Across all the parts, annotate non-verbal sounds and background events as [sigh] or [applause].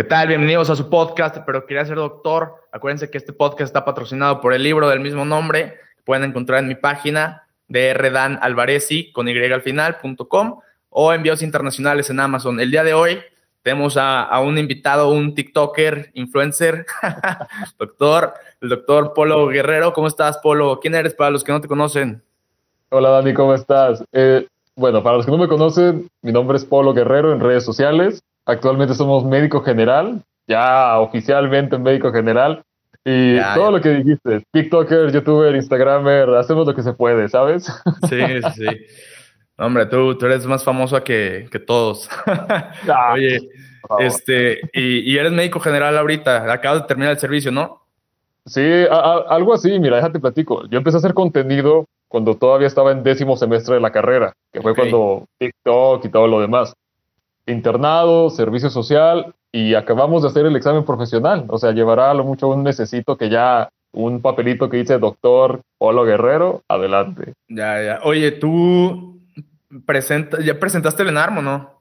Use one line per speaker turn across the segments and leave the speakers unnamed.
¿Qué tal? Bienvenidos a su podcast, pero quería ser doctor. Acuérdense que este podcast está patrocinado por el libro del mismo nombre, pueden encontrar en mi página de rdanalvarezi con y al final.com o envíos internacionales en Amazon. El día de hoy tenemos a, un invitado, un TikToker, influencer, [laughs] doctor, el doctor Polo Guerrero. ¿Cómo estás, Polo? ¿Quién eres para los que no te conocen?
Hola, Dani, ¿cómo estás? Eh, bueno, para los que no me conocen, mi nombre es Polo Guerrero en redes sociales. Actualmente somos médico general, ya oficialmente médico general. Y todo lo que dijiste, TikToker, YouTuber, Instagramer, hacemos lo que se puede, ¿sabes? [laughs]
Sí, sí. Hombre, tú, tú eres más famoso que, que todos. [laughs] Ah, Oye, este, y, y, eres médico general ahorita, acabas de terminar el servicio, ¿no?
Sí, algo así, mira, déjate platico. Yo empecé a hacer contenido cuando todavía estaba en décimo semestre de la carrera, que fue cuando TikTok y todo lo demás internado, servicio social y acabamos de hacer el examen profesional. O sea, llevará a lo mucho un necesito que ya un papelito que dice doctor Polo Guerrero, adelante.
Ya, ya. Oye, tú presenta, ya presentaste el ENARMO, ¿no?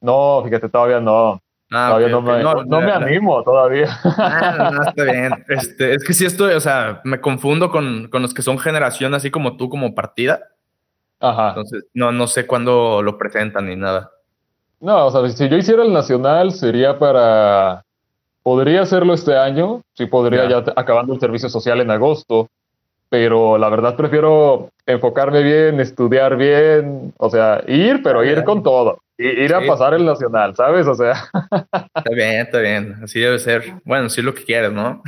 No, fíjate, todavía no. Ah, todavía no, me, no, me animo todavía.
Ah, no, está [laughs] bien. Este, es que sí estoy, o sea, me confundo con, con los que son generación así como tú, como partida. Ajá. Entonces, no, no sé cuándo lo presentan ni nada.
No, o sea, si yo hiciera el nacional sería para... Podría hacerlo este año, sí podría ya acabando el servicio social en agosto, pero la verdad prefiero enfocarme bien, estudiar bien, o sea, ir, pero ir con todo, ir a pasar el nacional, ¿sabes? O sea. [laughs]
Está bien, está bien, así debe ser. Bueno, si es lo que quieres, ¿no?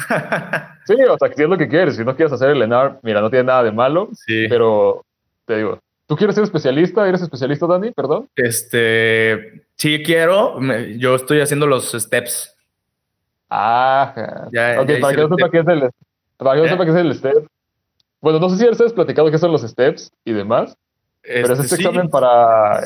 sí, o sea, si es lo que quieres, si no quieres hacer el ENAR, mira, no tiene nada de malo, sí. pero te digo, ¿Tú quieres ser especialista? ¿Eres especialista, Dani? Perdón.
Este, sí quiero. yo estoy haciendo los steps.
Ah, ya, ok, para, que no sepa qué es el, para que no sepa qué es el step. Bueno, no sé si ya has platicado qué son los steps y demás, pero es este, este examen para,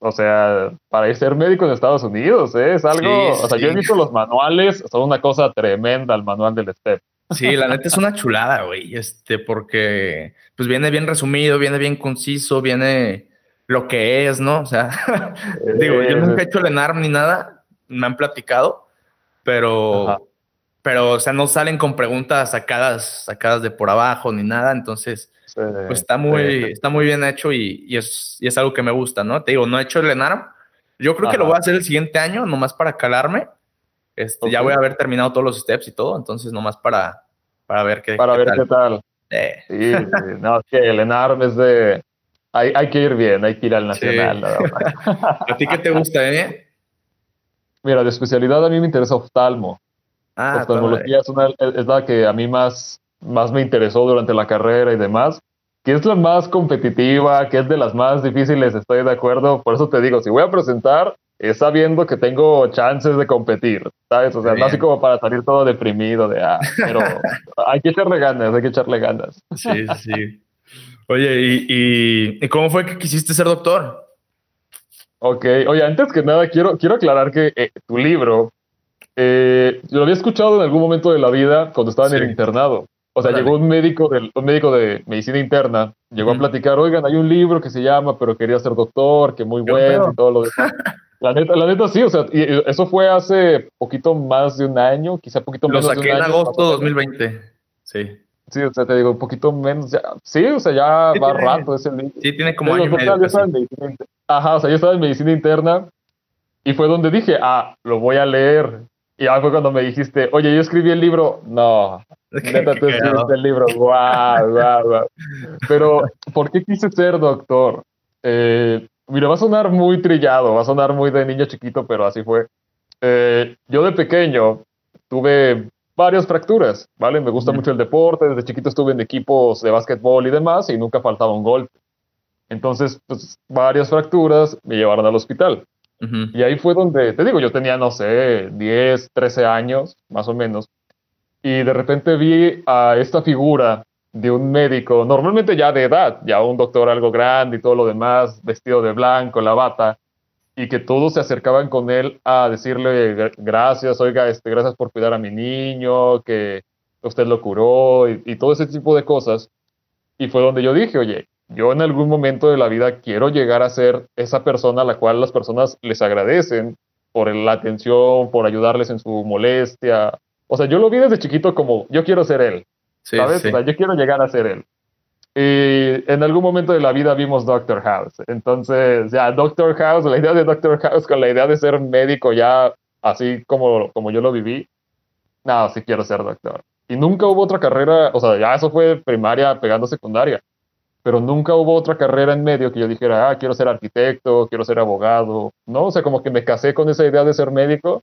o sea, para ser médico en Estados Unidos, ¿eh? es algo, o sea, yo he visto los manuales, son una cosa tremenda el manual del step.
Sí, la neta es una chulada, güey, este, porque pues viene bien resumido, viene bien conciso, viene lo que es, ¿no? O sea, [laughs] digo, yo nunca he hecho el ENARM ni nada, me han platicado, pero, pero, o sea, no salen con preguntas sacadas, sacadas de por abajo ni nada, entonces, pues está muy, está muy bien hecho y, y, es, y, es, algo que me gusta, ¿no? Te digo, no he hecho el ENARM, yo creo que lo voy a hacer el siguiente año, nomás para calarme, este, Ya voy a haber terminado todos los steps y todo, entonces nomás para, para ver qué,
para ver qué tal. Eh. Sí, no, es que el ENARM es de... Hay, hay, que ir bien, hay que ir al nacional. [laughs]
¿A ti qué te gusta, eh?
Mira, de especialidad a mí me interesa oftalmo. Ah, Oftalmología es, una, es la que a mí más, más me interesó durante la carrera y demás que es la más competitiva, que es de las más difíciles, estoy de acuerdo. Por eso te digo, si voy a presentar, es sabiendo que tengo chances de competir, ¿sabes? O sea, no así como para salir todo deprimido de, ah, [laughs] pero hay que echarle ganas, hay que echarle ganas.
Sí, sí. Oye, ¿y, y, cómo fue que quisiste ser doctor?
Ok, oye, antes que nada, quiero, quiero aclarar que eh, tu libro eh, lo había escuchado en algún momento de la vida cuando estaba en el internado. O sea, llegó un médico, de, un médico de medicina interna, llegó a platicar, oigan, hay un libro que se llama, pero quería ser doctor, que muy bueno y todo lo demás. [laughs] La neta, la neta sí, o sea, y eso fue hace poquito más de un año, quizá poquito menos
de un año. Lo saqué en agosto de 2020, sí.
Sí, o sea, te digo, un poquito menos, ya, sí, o sea, ya va rato ese libro.
Sí, tiene como año y medio.
Ajá, o sea, yo estaba en medicina interna y fue donde dije, ah, lo voy a leer. Y ahí fue cuando me dijiste, oye, yo escribí el libro. No, [laughs] neta, tú escribiste el libro. Guau, guau, guau. Pero, ¿por qué quise ser doctor? Eh, Mira, va a sonar muy trillado, va a sonar muy de niño chiquito, pero así fue. Eh, yo de pequeño tuve varias fracturas, ¿vale? Me gusta mucho el deporte, desde chiquito estuve en equipos de básquetbol y demás y nunca faltaba un golpe. Entonces, pues, varias fracturas me llevaron al hospital. Y ahí fue donde, te digo, yo tenía, no sé, 10, 13 años, más o menos. Y de repente vi a esta figura de un médico, normalmente ya de edad, ya un doctor algo grande y todo lo demás, vestido de blanco, la bata, y que todos se acercaban con él a decirle gracias, oiga, este, gracias por cuidar a mi niño, que usted lo curó y, todo ese tipo de cosas. Y fue donde yo dije, oye, yo en algún momento de la vida quiero llegar a ser esa persona a la cual las personas les agradecen por la atención, por ayudarles en su molestia. O sea, yo lo vi desde chiquito como yo quiero ser él. ¿Sabes? O sea, yo quiero llegar a ser él. Y en algún momento de la vida vimos Doctor House. Entonces, ya, Doctor House, la idea de Doctor House con la idea de ser médico ya así como, como yo lo viví, no, sí quiero ser doctor. Y nunca hubo otra carrera, o sea, ya eso fue primaria pegando secundaria, pero nunca hubo otra carrera en medio que yo dijera, ah, quiero ser arquitecto, quiero ser abogado. No, o sea, como que me casé con esa idea de ser médico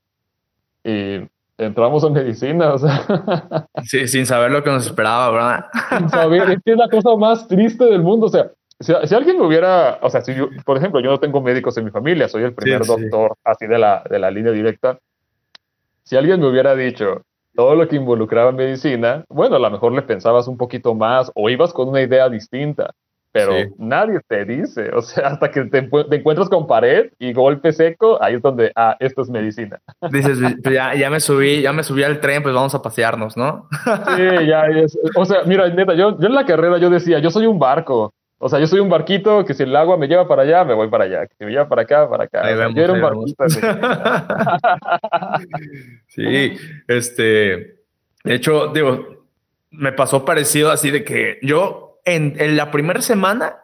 y entramos en medicina, o sea. [laughs]
Sí, sin saber lo que nos esperaba, ¿verdad?
Sin saber, es que es la cosa más triste del mundo, o sea, si, si alguien me hubiera, o sea, si yo, por ejemplo, yo no tengo médicos en mi familia, soy el primer doctor así de la, de la línea directa, si alguien me hubiera dicho todo lo que involucraba medicina, bueno, a lo mejor le pensabas un poquito más o ibas con una idea distinta pero nadie te dice, o sea, hasta que te, encuentras con pared y golpe seco, ahí es donde, ah, esto es medicina.
Dices, pues ya, ya me subí, ya me subí al tren, pues vamos a pasearnos, ¿no?
Sí, ya es, o sea, mira, neta, yo, yo en la carrera yo decía, yo soy un barco, o sea, yo soy un barquito que si el agua me lleva para allá, me voy para allá, que si me lleva para acá, para acá. yo era un barquito. [laughs]
sí, este, de hecho, digo, me pasó parecido así de que yo en, la primera semana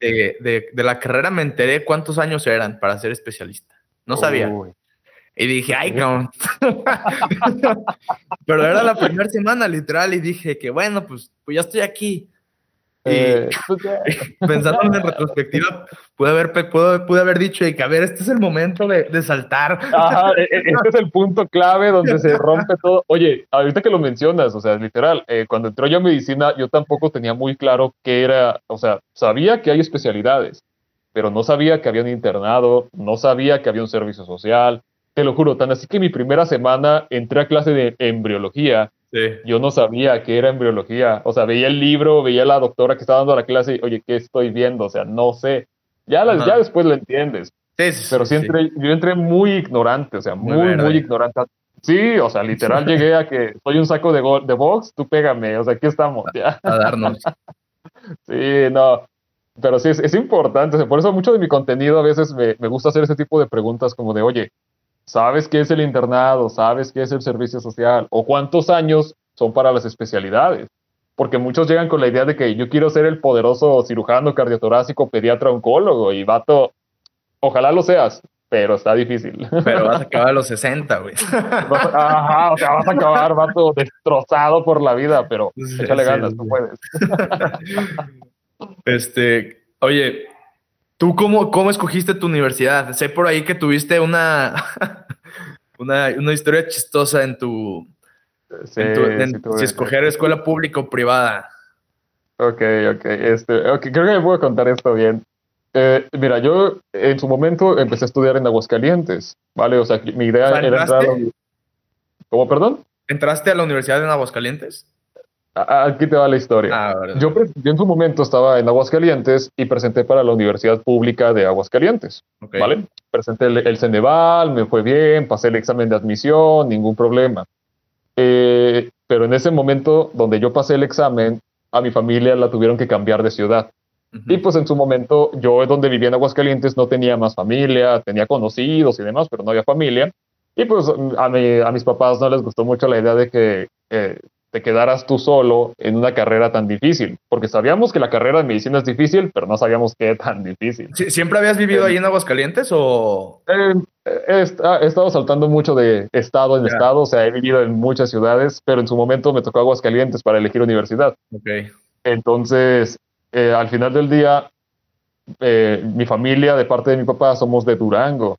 De, la carrera me enteré cuántos años eran para ser especialista. No sabía. Y dije, ay, no. [laughs] Pero era la primera semana, literal, y dije que bueno, pues, pues ya estoy aquí. Eh, pues [laughs] pensando en retrospectiva, pude haber, pude, haber dicho que, a ver, este es el momento de, saltar.
E, e, este es el punto clave donde se rompe todo. Oye, ahorita que lo mencionas, o sea, literal, eh, cuando entró yo a medicina, yo tampoco tenía muy claro qué era, o sea, sabía que hay especialidades, pero no sabía que había un internado, no sabía que había un servicio social. Te lo juro, tan así que mi primera semana entré a clase de embriología yo no sabía qué era embriología. O sea, veía el libro, veía a la doctora que estaba dando la clase y, oye, ¿qué estoy viendo? O sea, no sé. Ya, ya después lo entiendes. Sí, sí, Pero sí, entré, yo entré muy ignorante, o sea, muy, muy, ignorante. Sí, o sea, literal [laughs] llegué a que soy un saco de, de box, tú pégame, o sea, aquí estamos, ya.
A darnos. [laughs]
sí, no. Pero sí, es, es importante, por eso mucho de mi contenido a veces me, me gusta hacer ese tipo de preguntas como de, oye, ¿Sabes qué es el internado? ¿Sabes qué es el servicio social? ¿O cuántos años son para las especialidades? Porque muchos llegan con la idea de que yo quiero ser el poderoso cirujano cardiotorácico, pediatra, oncólogo y vato, ojalá lo seas, pero está difícil. [laughs]
Pero vas a acabar a los 60, güey.
Ajá, o sea, vas a acabar, vato, destrozado por la vida, pero échale ganas, no puedes. [laughs]
Este, oye, ¿Tú cómo, cómo escogiste tu universidad? Sé por ahí que tuviste una, [laughs] una, una historia chistosa en tu, sí, si escoger escuela pública o privada.
Ok, ok. Este, okay creo que me puedo contar esto bien. Eh, mira, yo en su momento empecé a estudiar en Aguascalientes, ¿vale? O sea, mi idea era entrar a ¿Cómo, perdón?
¿Entraste a la universidad en Aguascalientes?
Aquí te va la historia. Ah, yo, en su momento estaba en Aguascalientes y presenté para la Universidad Pública de Aguascalientes. ¿Vale? Presenté el, Ceneval, me fue bien, pasé el examen de admisión, ningún problema. Eh, pero en ese momento donde yo pasé el examen, a mi familia la tuvieron que cambiar de ciudad. Y pues en su momento, yo donde vivía en Aguascalientes no tenía más familia, tenía conocidos y demás, pero no había familia. Y pues a, a mis papás no les gustó mucho la idea de que eh, te quedaras tú solo en una carrera tan difícil, porque sabíamos que la carrera de medicina es difícil, pero no sabíamos qué tan difícil.
¿Siempre habías vivido ahí en Aguascalientes o...?
Eh, he, estado saltando mucho de estado en estado, o sea, he vivido en muchas ciudades, pero en su momento me tocó Aguascalientes para elegir universidad.
Okay.
Entonces, eh, al final del día, eh, mi familia, de parte de mi papá, somos de Durango.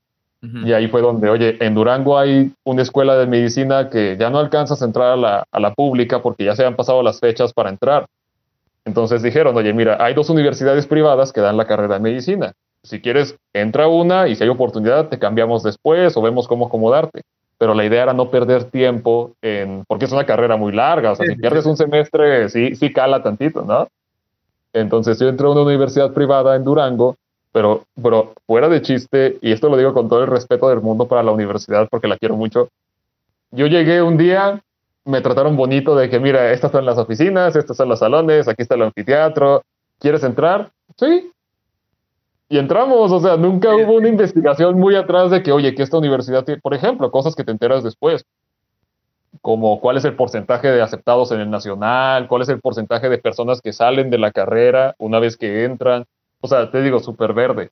Y ahí fue donde, oye, en Durango hay una escuela de medicina que ya no alcanzas a entrar a la, a la pública porque ya se han pasado las fechas para entrar. Entonces dijeron, oye, mira, hay dos universidades privadas que dan la carrera de medicina. Si quieres, entra una y si hay oportunidad, te cambiamos después o vemos cómo acomodarte. Pero la idea era no perder tiempo en, porque es una carrera muy larga. O sea, si pierdes un semestre, sí, sí cala tantito, ¿no? Entonces yo entré a una universidad privada en Durango pero, pero fuera de chiste, y esto lo digo con todo el respeto del mundo para la universidad porque la quiero mucho, yo llegué un día, me trataron bonito de que, mira, estas son las oficinas, estos son los salones, aquí está el anfiteatro, ¿quieres entrar? Sí. y entramos, o sea, nunca hubo una investigación muy atrás de que, oye, que esta universidad tiene, por ejemplo, cosas que te enteras después, como cuál es el porcentaje de aceptados en el nacional, cuál es el porcentaje de personas que salen de la carrera una vez que entran, o sea, te digo, súper verde.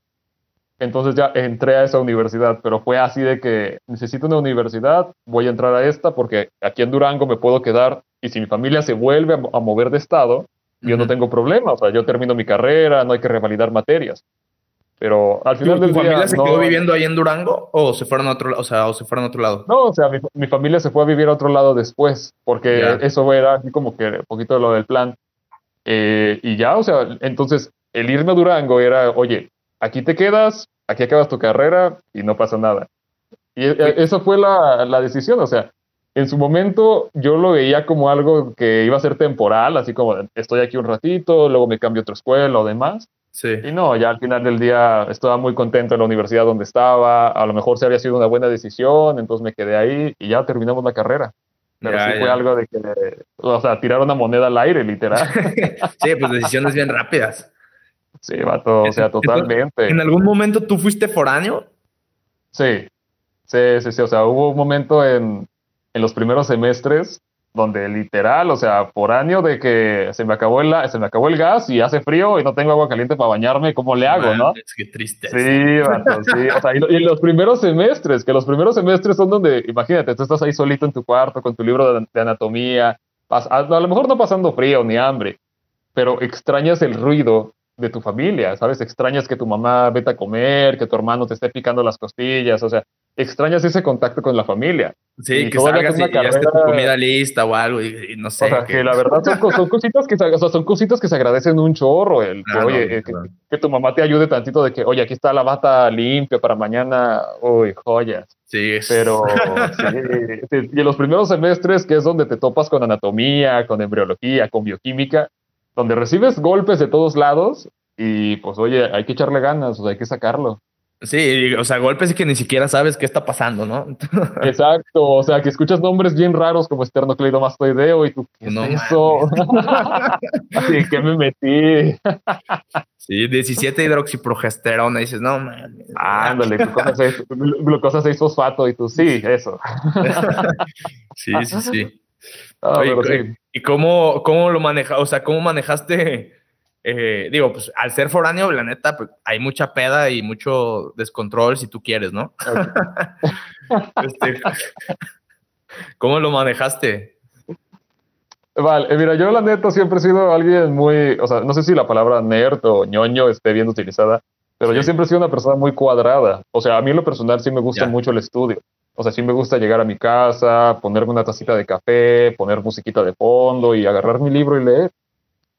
Entonces ya entré a esa universidad, pero fue así de que necesito una universidad, voy a entrar a esta porque aquí en Durango me puedo quedar y si mi familia se vuelve a, mover de estado, yo no tengo problema, o sea, yo termino mi carrera, no hay que revalidar materias. Pero al final del
día. ¿Tu familia se quedó viviendo ahí en Durango o se fueron a otro, o sea, o se fueron a otro lado?
No, o sea, mi, familia se fue a vivir a otro lado después, porque eso era así como que un poquito de lo del plan. Eh, y ya, o sea, entonces el irme a Durango era, oye, aquí te quedas, aquí acabas tu carrera y no pasa nada. Y e, eso fue la, la decisión, o sea, en su momento yo lo veía como algo que iba a ser temporal, así como estoy aquí un ratito, luego me cambio a otra escuela o demás. Y no, ya al final del día estaba muy contento en la universidad donde estaba, a lo mejor se había sido una buena decisión, entonces me quedé ahí y ya terminamos la carrera. Pero sí fue algo de que, o sea, tirar una moneda al aire, literal. [laughs]
sí, pues decisiones bien rápidas.
Sí, vato, o sea, totalmente.
¿En algún momento tú fuiste foráneo?
Sí, sí, sí, sí, o sea, hubo un momento en, en los primeros semestres donde literal, o sea, por año de que se me acabó el, se me acabó el gas y hace frío y no tengo agua caliente para bañarme, ¿cómo le hago, no?
Es que triste.
Sí, sí. O sea, y, los primeros semestres, que los primeros semestres son donde, imagínate, tú estás ahí solito en tu cuarto con tu libro de, anatomía, a, lo mejor no pasando frío ni hambre, pero extrañas el ruido de tu familia, ¿sabes? Extrañas que tu mamá vete a comer, que tu hermano te esté picando las costillas, o sea, extrañas ese contacto con la familia.
Sí, que salgas y ya esté tu comida lista o algo, y, no sé.
O sea, que, la verdad son, cositas que, o sea, son cositas que se agradecen un chorro, el que, oye, eh, que, tu mamá te ayude tantito de que, oye, aquí está la bata limpia para mañana, uy, joyas.
Sí,
pero [laughs] sí, y en los primeros semestres, que es donde te topas con anatomía, con embriología, con bioquímica, donde recibes golpes de todos lados y pues oye, hay que echarle ganas, o sea, hay que sacarlo.
Sí, o sea, golpes y que ni siquiera sabes qué está pasando, ¿no? [laughs]
Exacto, o sea, que escuchas nombres bien raros como esternocleidomastoideo y tú, ¿qué no, es eso? [laughs] Así que me metí.
sí, 17 hidroxiprogesterona y dices, no, man.
Ándale, glucosa 6, fosfato y tú, sí, eso. [laughs]
sí, sí, sí. Ah, ¿Y cómo, cómo lo manejas? O sea, ¿cómo manejaste eh, digo, pues al ser foráneo, la neta, pues, hay mucha peda y mucho descontrol si tú quieres, ¿no? [laughs] Este, ¿Cómo lo manejaste?
Vale, eh, mira, yo la neta siempre he sido alguien muy, o sea, no sé si la palabra nerd o ñoño esté bien utilizada, pero yo siempre he sido una persona muy cuadrada. O sea, a mí en lo personal sí me gusta mucho el estudio. O sea, sí me gusta llegar a mi casa, ponerme una tacita de café, poner musiquita de fondo y agarrar mi libro y leer.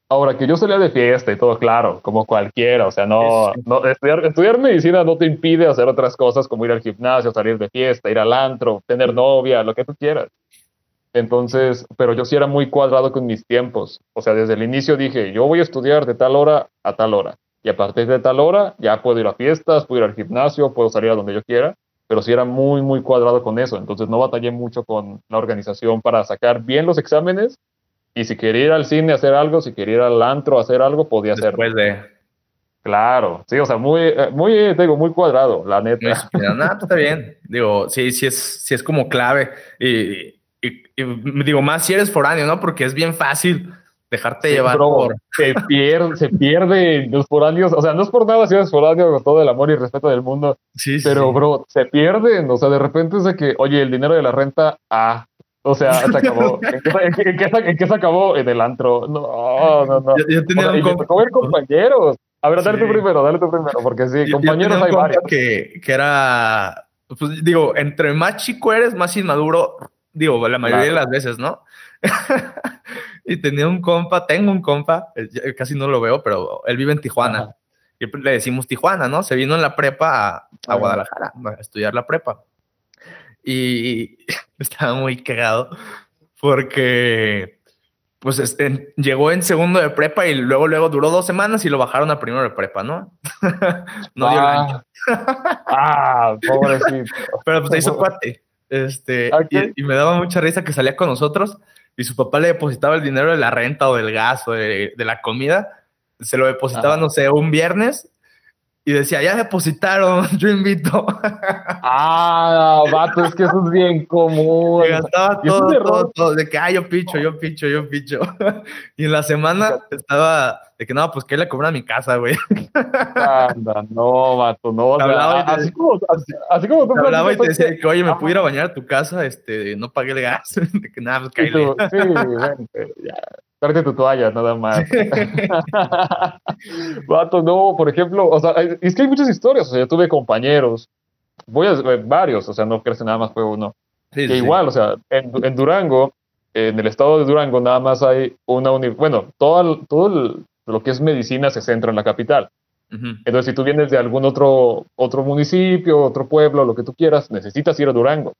Ahora, que yo salía de fiesta y todo, claro, como cualquiera, o sea, no, no estudiar, estudiar medicina no te impide hacer otras cosas como ir al gimnasio, salir de fiesta, ir al antro, tener novia, lo que tú quieras. Entonces, pero yo sí era muy cuadrado con mis tiempos. O sea, desde el inicio dije, yo voy a estudiar de tal hora a tal hora. Y a partir de tal hora ya puedo ir a fiestas, puedo ir al gimnasio, puedo salir a donde yo quiera. Pero sí era muy, muy cuadrado con eso. Entonces no batallé mucho con la organización para sacar bien los exámenes y si quería ir al cine a hacer algo, si quería ir al antro a hacer algo, podía hacerlo.
Después de.
Claro, sí, o sea, muy, eh, muy, digo, muy cuadrado, la neta.
No, pues está bien. Digo, sí, sí es, sí es como clave. Y, digo, más si eres foráneo, ¿no? Porque es bien fácil dejarte llevar por...
Se pierde, se pierde los foráneos, o sea, no es por nada si eres foráneo con todo el amor y respeto del mundo, sí, pero, bro, se pierden, o sea, de repente es de que, oye, el dinero de la renta, ah, o sea, [laughs] se acabó. ¿En qué, se acabó? En el antro. No, no, no.
Yo, tenía un
ver compañeros. A ver, dale tú primero, dale tú primero, porque sí, compañeros hay varios.
Que, que era, pues digo, entre más chico eres, más inmaduro, digo, la mayoría de las veces, ¿no? [laughs] y tenía un compa, tengo un compa, eh, casi no lo veo, pero él vive en Tijuana. Y le decimos Tijuana, ¿no? Se vino en la prepa a, a Guadalajara a estudiar la prepa y [laughs] estaba muy cagado porque pues este, llegó en segundo de prepa y luego luego duró dos semanas y lo bajaron a primero de prepa, ¿no? [laughs] no dio el ah. año. [laughs]
ah, pobrecito.
Pero pues se hizo cuate. Este, y, me daba mucha risa que salía con nosotros y su papá le depositaba el dinero de la renta o del gas o de, la comida. Se lo depositaba, no sé, un viernes y decía, ya depositaron, [laughs] yo invito. [laughs]
Ah, vato, es que eso es bien común.
Me gastaba todo, todo, todo, de que, ah, yo picho, yo picho, yo picho. [laughs] Y en la semana estaba de que, no, pues que le cobra a mi casa, güey.
Anda, no, vato, no.
y te, así, como, así, como tú hablaba y te decía que, oye, me pudiera bañar a tu casa, este, no pagué el gas. De que nada, pues caíle.
Sí, vente, ya. Tráete tu toalla, nada más. [laughs] Vato, no, por ejemplo, o sea, es que hay muchas historias. O sea, yo tuve compañeros, voy a varios, o sea, no crees que nada más fue uno. que igual, o sea, en, Durango, en el estado de Durango, nada más hay una bueno, todo, todo lo que es medicina se centra en la capital. Entonces, si tú vienes de algún otro, otro municipio, otro pueblo, lo que tú quieras, necesitas ir a Durango.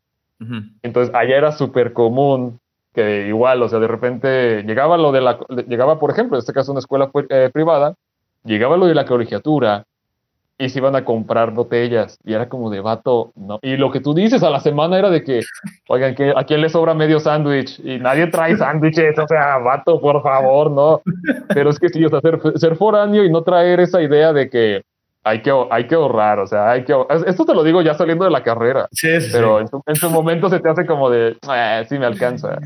Entonces, allá era súper común que igual, o sea, de repente llegaba lo de la, llegaba, por ejemplo, en este caso una escuela eh, privada, llegaba lo de la colegiatura y se iban a comprar botellas y era como de vato, no. Y lo que tú dices a la semana era de que, oigan, que ¿a quién le sobra medio sándwich? Y nadie trae sándwiches, o sea, vato, por favor, no. Pero es que sí, o sea, ser, ser foráneo y no traer esa idea de que, hay que, hay que ahorrar, o sea, hay que Esto te lo digo ya saliendo de la carrera.
Sí, sí.
Pero en su, momento se te hace como de, eh, sí me alcanza.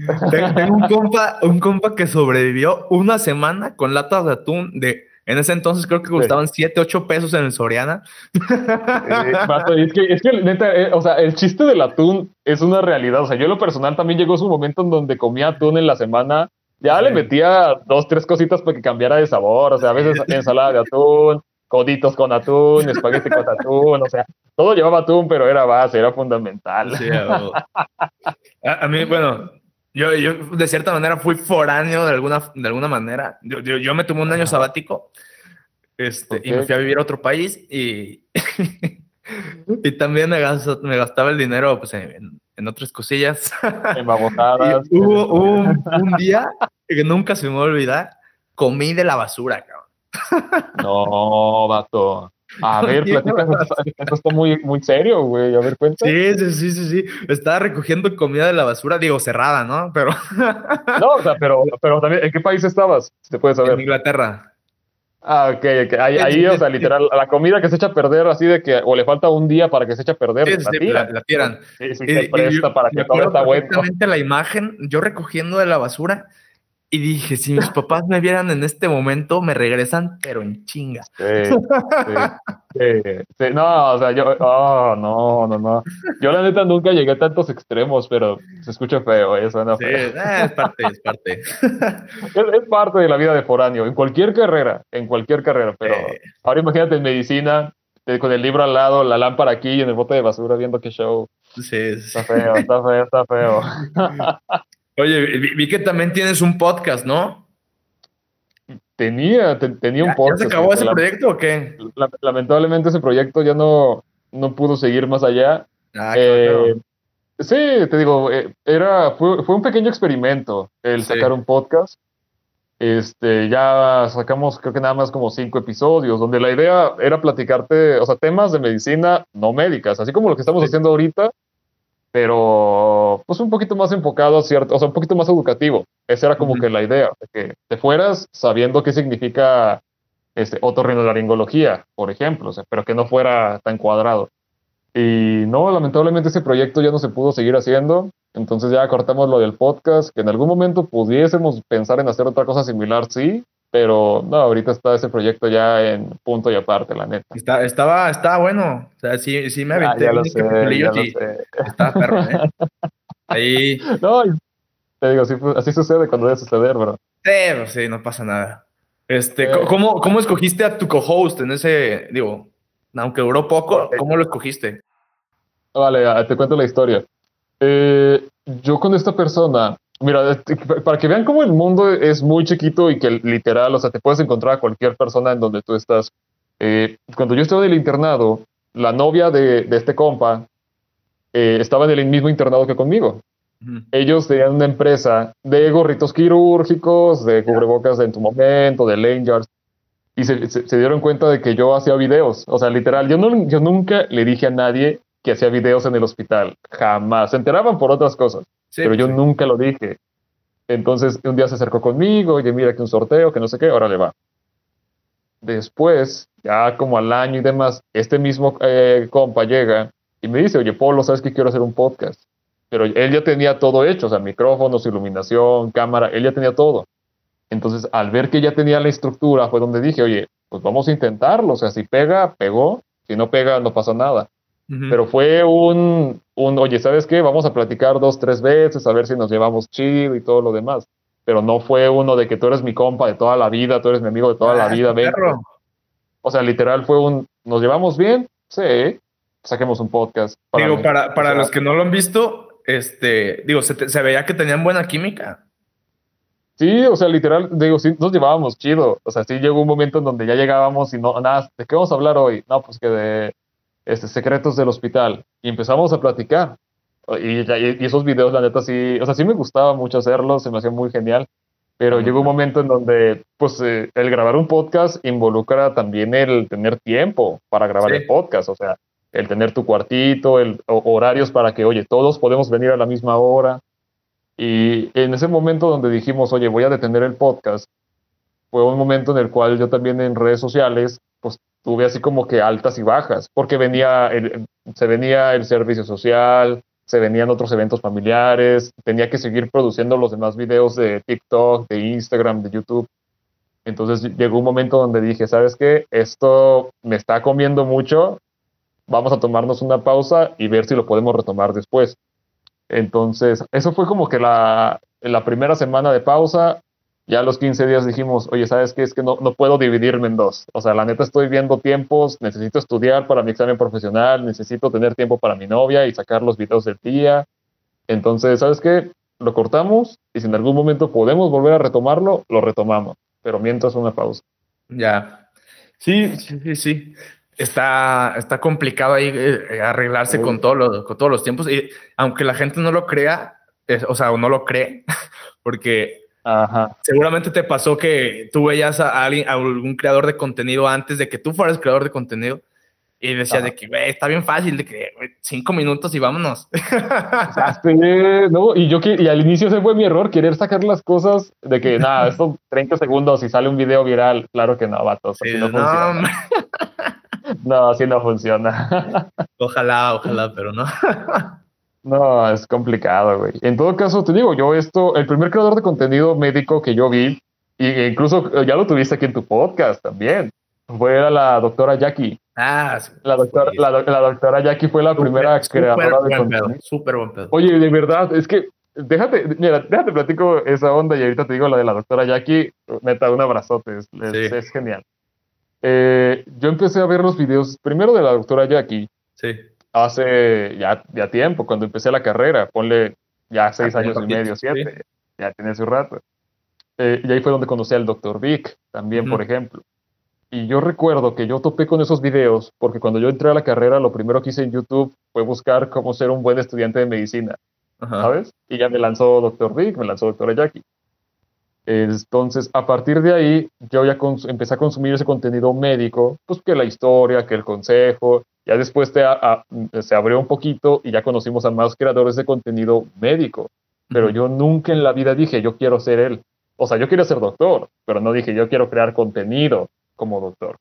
Tengo un compa, un compa que sobrevivió una semana con latas de atún de, en ese entonces creo que costaban 7, 8 pesos en el Soriana.
es que, es que neta, eh, o sea, el chiste del atún es una realidad. O sea, yo en lo personal también llegó su momento en donde comía atún en la semana. Ya le metía dos, tres cositas para que cambiara de sabor. O sea, a veces [laughs] ensalada de atún, coditos con atún, [laughs] espagueti con atún, o sea, todo llevaba atún, pero era base, era fundamental.
a, mí, bueno, yo, yo de cierta manera fui foráneo de alguna, de alguna manera. Yo, yo, me tomé un año sabático este, y me fui a vivir a otro país y, [laughs] y también me, me gastaba el dinero pues, en, en otras cosillas.
En [laughs] babosadas.
hubo, un, un día que nunca se me va a olvidar, comí de la basura, cabrón.
No, vato. A [laughs] ver, platica, esto está muy, muy serio, güey. A ver, cuenta.
Sí, sí, sí, sí, sí. Estaba recogiendo comida de la basura, digo, cerrada, ¿no? Pero. [laughs]
No, o sea, pero, pero también, ¿en qué país estabas? Si te puedes saber.
En Inglaterra.
Ah, ok, ok. Ahí, o sea, literal, la comida que se echa a perder, así de que, o le falta un día para que se eche a perder,
la, tiran. La, tiran.
Sí, sí, se presta para que todo está bueno.
la imagen, yo recogiendo de la basura y dije, si mis papás me vieran en este momento, me regresan, pero en chinga.
Sí, sí, No, o sea, yo, oh, no, no, no. Yo la neta nunca llegué a tantos extremos, pero se escucha feo, ¿eh? suena
sí, eh, es parte, es parte. [laughs]
es, parte de la vida de foráneo, en cualquier carrera, en cualquier carrera, pero ahora imagínate en medicina, con el libro al lado, la lámpara aquí y en el bote de basura viendo qué show.
Sí, sí.
Está feo, está feo, está feo. [laughs]
Oye, vi, que también tienes un podcast, ¿no?
Tenía, tenía un podcast.
¿Ya se acabó ese proyecto o qué?
lamentablemente ese proyecto ya no, no pudo seguir más allá. Ah, eh, sí, te digo, eh, era, fue, fue, un pequeño experimento el sacar un podcast. Este, ya sacamos creo que nada más como cinco episodios, donde la idea era platicarte, o sea, temas de medicina no médicas, así como lo que estamos haciendo ahorita, pero pues un poquito más enfocado, ¿cierto? O sea, un poquito más educativo. Esa era como que la idea, de que te fueras sabiendo qué significa este, otorrinolaringología, por ejemplo, o sea, pero que no fuera tan cuadrado. Y no, lamentablemente ese proyecto ya no se pudo seguir haciendo, entonces ya cortamos lo del podcast, que en algún momento pudiésemos pensar en hacer otra cosa similar, sí, pero no, ahorita está ese proyecto ya en punto y aparte, la neta.
Está, estaba, estaba bueno. O sea, sí, sí me ah, aventé.
ya lo sé, ya lo sé.
Estaba perro, ¿eh? [laughs] Ahí.
No, te digo, así, así sucede cuando debe suceder, bro.
Sí, pues sí, no pasa nada. Este, ¿cómo, ¿Cómo escogiste a tu co-host en ese, digo, aunque duró poco, cómo lo escogiste?
Vale, te cuento la historia. Eh, yo con esta persona Mira, para que vean cómo el mundo es muy chiquito y que literal, o sea, te puedes encontrar a cualquier persona en donde tú estás. Eh, cuando yo estaba en el internado, la novia de, de este compa eh, estaba en el mismo internado que conmigo. Ellos tenían una empresa de gorritos quirúrgicos, de cubrebocas de en tu momento, de lanyards, y se, se, dieron cuenta de que yo hacía videos. O sea, literal, yo, no, yo nunca le dije a nadie que hacía videos en el hospital. Jamás. Se enteraban por otras cosas pero yo nunca lo dije. Entonces un día se acercó conmigo, oye, mira que un sorteo, que no sé qué, ahora le va. después, ya como al año y demás, este mismo eh, compa llega y me dice, oye, Polo, ¿sabes que quiero hacer un podcast? Pero él ya tenía todo hecho, o sea, micrófonos, iluminación, cámara, él ya tenía todo. Entonces, al ver que ya tenía la estructura, fue donde dije, oye, pues vamos a intentarlo, o sea, si pega, pegó, si no pega, no pasa nada. Pero fue un, un, oye, ¿sabes qué? Vamos a platicar dos, tres veces, a ver si nos llevamos chido y todo lo demás. Pero no fue uno de que tú eres mi compa de toda la vida, tú eres mi amigo de toda la ah, vida. Ven. O sea, literal fue un, ¿nos llevamos bien? Sí, saquemos un podcast.
digo, para, para los que no lo han visto, este, digo, se, se veía que tenían buena química.
Sí, o sea, literal, digo, sí, nos llevábamos chido. O sea, sí llegó un momento en donde ya llegábamos y no, nada, ¿de qué vamos a hablar hoy? No, pues que de este, secretos del hospital. Y empezamos a platicar. Y, y, esos videos, la neta, sí, o sea, sí me gustaba mucho hacerlos, se me hacía muy genial. Pero llegó un momento en donde, pues, eh, el grabar un podcast involucra también el tener tiempo para grabar el podcast. O sea, el tener tu cuartito, el horarios para que, oye, todos podemos venir a la misma hora y en ese momento donde dijimos, oye, voy a detener el podcast, fue un momento en el cual yo también en redes sociales, pues tuve así como que altas y bajas, porque venía se venía el servicio social, se venían otros eventos familiares, tenía que seguir produciendo los demás videos de TikTok, de Instagram, de YouTube. Entonces llegó un momento donde dije, ¿sabes qué? Esto me está comiendo mucho, vamos a tomarnos una pausa y ver si lo podemos retomar después. Entonces, eso fue como que la, la primera semana de pausa. Ya a los 15 días dijimos, oye, ¿sabes qué? Es que no, no puedo dividirme en dos. O sea, la neta estoy viendo tiempos, necesito estudiar para mi examen profesional, necesito tener tiempo para mi novia y sacar los videos del día. Entonces, ¿sabes qué? Lo cortamos y si en algún momento podemos volver a retomarlo, lo retomamos. Pero mientras una pausa.
Ya. Sí, sí, sí, sí está, está complicado ahí eh, arreglarse con, todo con todos los tiempos. Y aunque la gente no lo crea, o sea, o no lo cree, [laughs] porque seguramente te pasó que tú veías a, alguien, a algún creador de contenido antes de que tú fueras creador de contenido y decías de que está bien fácil, de que cinco minutos y vámonos. [laughs]
no, y yo que, y al inicio ese fue mi error, querer sacar las cosas de que nada, esto [laughs] 30 segundos y sale un video viral. Claro que no, vatos. no, no [laughs] no, así no funciona.
Ojalá, ojalá, pero no.
No, es complicado, güey. En todo caso, te digo, yo esto, el primer creador de contenido médico que yo vi, e incluso eh, ya lo tuviste aquí en tu podcast también, fue la doctora Jackie.
Ah,
sí. La doctora, la, doctora Jackie fue la primera creadora de contenido.
Súper buen pedo.
Oye, de verdad, es que déjate, mira, déjate platico esa onda y ahorita te digo la de la doctora Jackie. Neta, un abrazote, es, es genial. Eh, yo empecé a ver los videos, primero de la doctora Jackie.
Sí.
Hace ya, ya tiempo, cuando empecé la carrera, ponle ya seis años y medio, siete, ya tiene su rato. Eh, y ahí fue donde conocí al doctor Vic, también, por ejemplo. Y yo recuerdo que yo topé con esos videos, porque cuando yo entré a la carrera, lo primero que hice en YouTube fue buscar cómo ser un buen estudiante de medicina, ¿sabes? Y ya me lanzó doctor Vic, me lanzó doctora Jackie. Entonces, a partir de ahí, yo ya empecé a consumir ese contenido médico, pues que la historia, que el consejo, ya después se abrió un poquito y ya conocimos a más creadores de contenido médico, pero yo nunca en la vida dije, yo quiero ser él. O sea, yo quiero ser doctor, pero no dije, yo quiero crear contenido como doctor.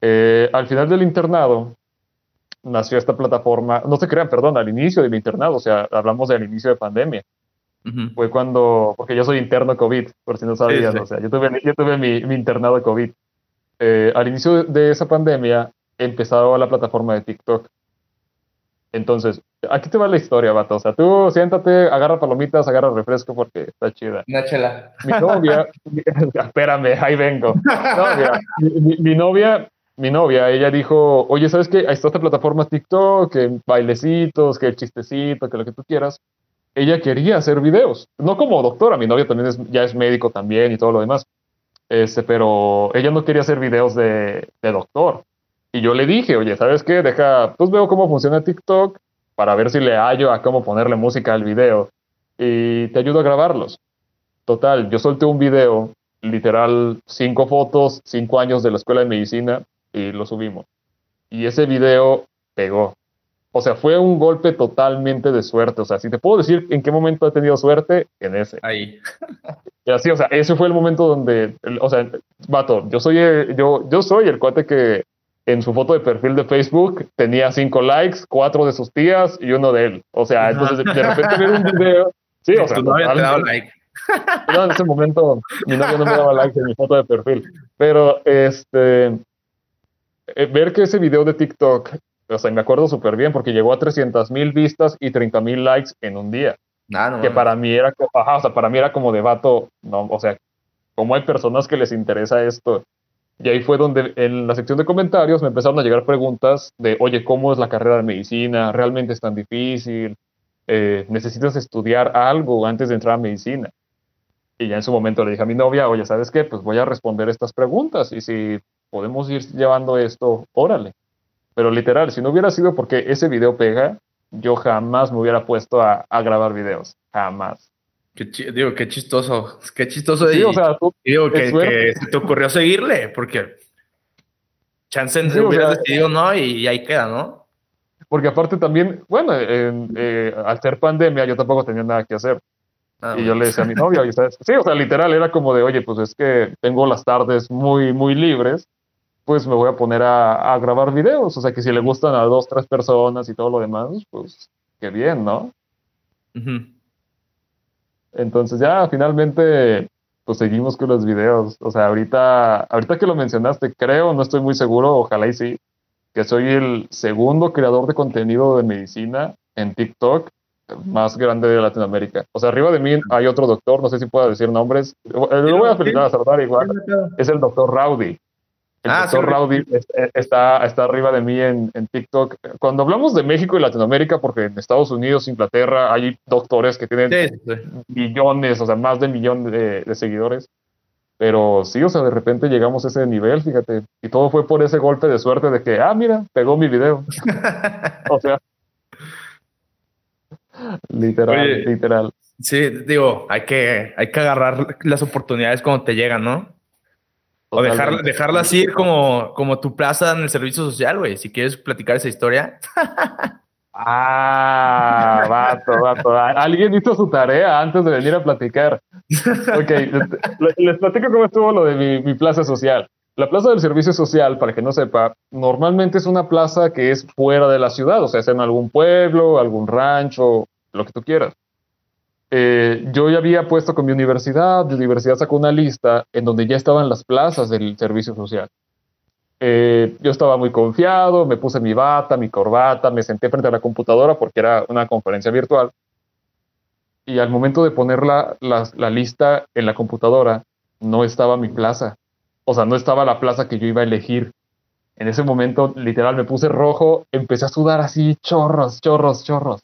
Eh, al final del internado, nació esta plataforma, no se crean, perdón, al inicio del internado, o sea, hablamos del inicio de pandemia. Fue cuando, porque yo soy interno COVID, por si no sabías, o sea, yo tuve, yo tuve mi, mi internado COVID. Eh, al inicio de esa pandemia empezaba la plataforma de TikTok. Entonces, aquí te va la historia, vato. O sea, tú siéntate, agarra palomitas, agarra refresco porque está chida.
Una chela.
Mi novia, [laughs] espérame, ahí vengo. mi, mi, novia, mi novia, ella dijo, oye, ¿sabes qué? Ahí está esta plataforma TikTok, que bailecitos, que chistecito, que lo que tú quieras ella quería hacer videos, no como doctora, mi novia también ya es médico también y todo lo demás, este, pero ella no quería hacer videos de, de doctor. Y yo le dije, oye, ¿sabes qué? Deja, pues veo cómo funciona TikTok para ver si le hallo a cómo ponerle música al video y te ayudo a grabarlos. Total, yo solté un video, literal, cinco fotos, cinco años de la escuela de medicina y lo subimos. Y ese video pegó. O sea, fue un golpe totalmente de suerte. O sea, si te puedo decir en qué momento he tenido suerte, en ese.
Ahí. [laughs]
Y así, o sea, ese fue el momento donde, o sea, vato, yo soy, yo, yo soy el cuate que en su foto de perfil de Facebook tenía cinco likes, cuatro de sus tías y uno de él. O sea, entonces de repente ver un video. Sí, o sea,
novia te daba like.
No, en ese momento mi novia no me daba like en mi foto de perfil. Pero este eh, ver que ese video de TikTok, o sea, me acuerdo súper bien porque llegó a 300 mil vistas y 30 mil likes en un día.
Ah, no,
que para mí era, ajá, o sea, para mí era como de vato, no, o sea, como hay personas que les interesa esto y ahí fue donde en la sección de comentarios me empezaron a llegar preguntas de, oye, ¿cómo es la carrera de medicina? ¿Realmente es tan difícil? Eh, ¿Necesitas estudiar algo antes de entrar a medicina? Y ya en su momento le dije a mi novia, oye, ¿sabes qué? Pues voy a responder estas preguntas y si podemos ir llevando esto, órale. Pero literal, si no hubiera sido porque ese video pega, yo jamás me hubiera puesto a, a grabar videos. Jamás.
Qué digo, qué chistoso. Qué chistoso.
Sí, o sea, tú,
digo que, que, te ocurrió seguirle, porque chance sí, hubieras decidido no y, ahí queda, ¿no?
Porque aparte también, bueno, eh, al ser pandemia yo tampoco tenía nada que hacer. Ah, y yo le decía a mi novia, ¿sabes? sí, o sea, literal, era como de, oye, pues es que tengo las tardes muy, muy libres, pues me voy a poner a, a grabar videos. O sea, que si le gustan a dos, tres personas y todo lo demás, pues qué bien, ¿no? Entonces ya finalmente pues seguimos con los videos. O sea, ahorita, ahorita que lo mencionaste, creo, no estoy muy seguro, ojalá y sí, que soy el segundo creador de contenido de medicina en TikTok más grande de Latinoamérica. O sea, arriba de mí hay otro doctor, no sé si puedo decir nombres. Lo voy a felicitar a saludar igual. Es el doctor Rowdy. El ah, doctor Rowdy eh, está, está arriba de mí en, en, TikTok. Cuando hablamos de México y Latinoamérica, porque en Estados Unidos, Inglaterra, hay doctores que tienen millones, o sea, más de un millón de, de, seguidores. Pero sí, o sea, de repente llegamos a ese nivel, fíjate. Y todo fue por ese golpe de suerte de que, ah, mira, pegó mi video. [laughs] o sea. literal, literal.
Sí, digo, hay que, hay que agarrar las oportunidades cuando te llegan, ¿no? O dejarla, dejarla así como, como tu plaza en el servicio social, güey. Si quieres platicar esa historia.
ah, vato, vato. [laughs] Alguien hizo su tarea antes de venir a platicar. Ok, [laughs] les, platico cómo estuvo lo de mi, mi plaza social. La plaza del servicio social, para que no sepa, normalmente es una plaza que es fuera de la ciudad, o sea, es en algún pueblo, algún rancho, lo que tú quieras. Eh, yo ya había puesto con mi universidad, mi universidad sacó una lista en donde ya estaban las plazas del servicio social. Eh, yo estaba muy confiado, me puse mi bata, mi corbata, me senté frente a la computadora porque era una conferencia virtual. Y al momento de poner la, la lista en la computadora, no estaba mi plaza. O sea, no estaba la plaza que yo iba a elegir. En ese momento, literal, me puse rojo, empecé a sudar así, chorros, chorros, chorros.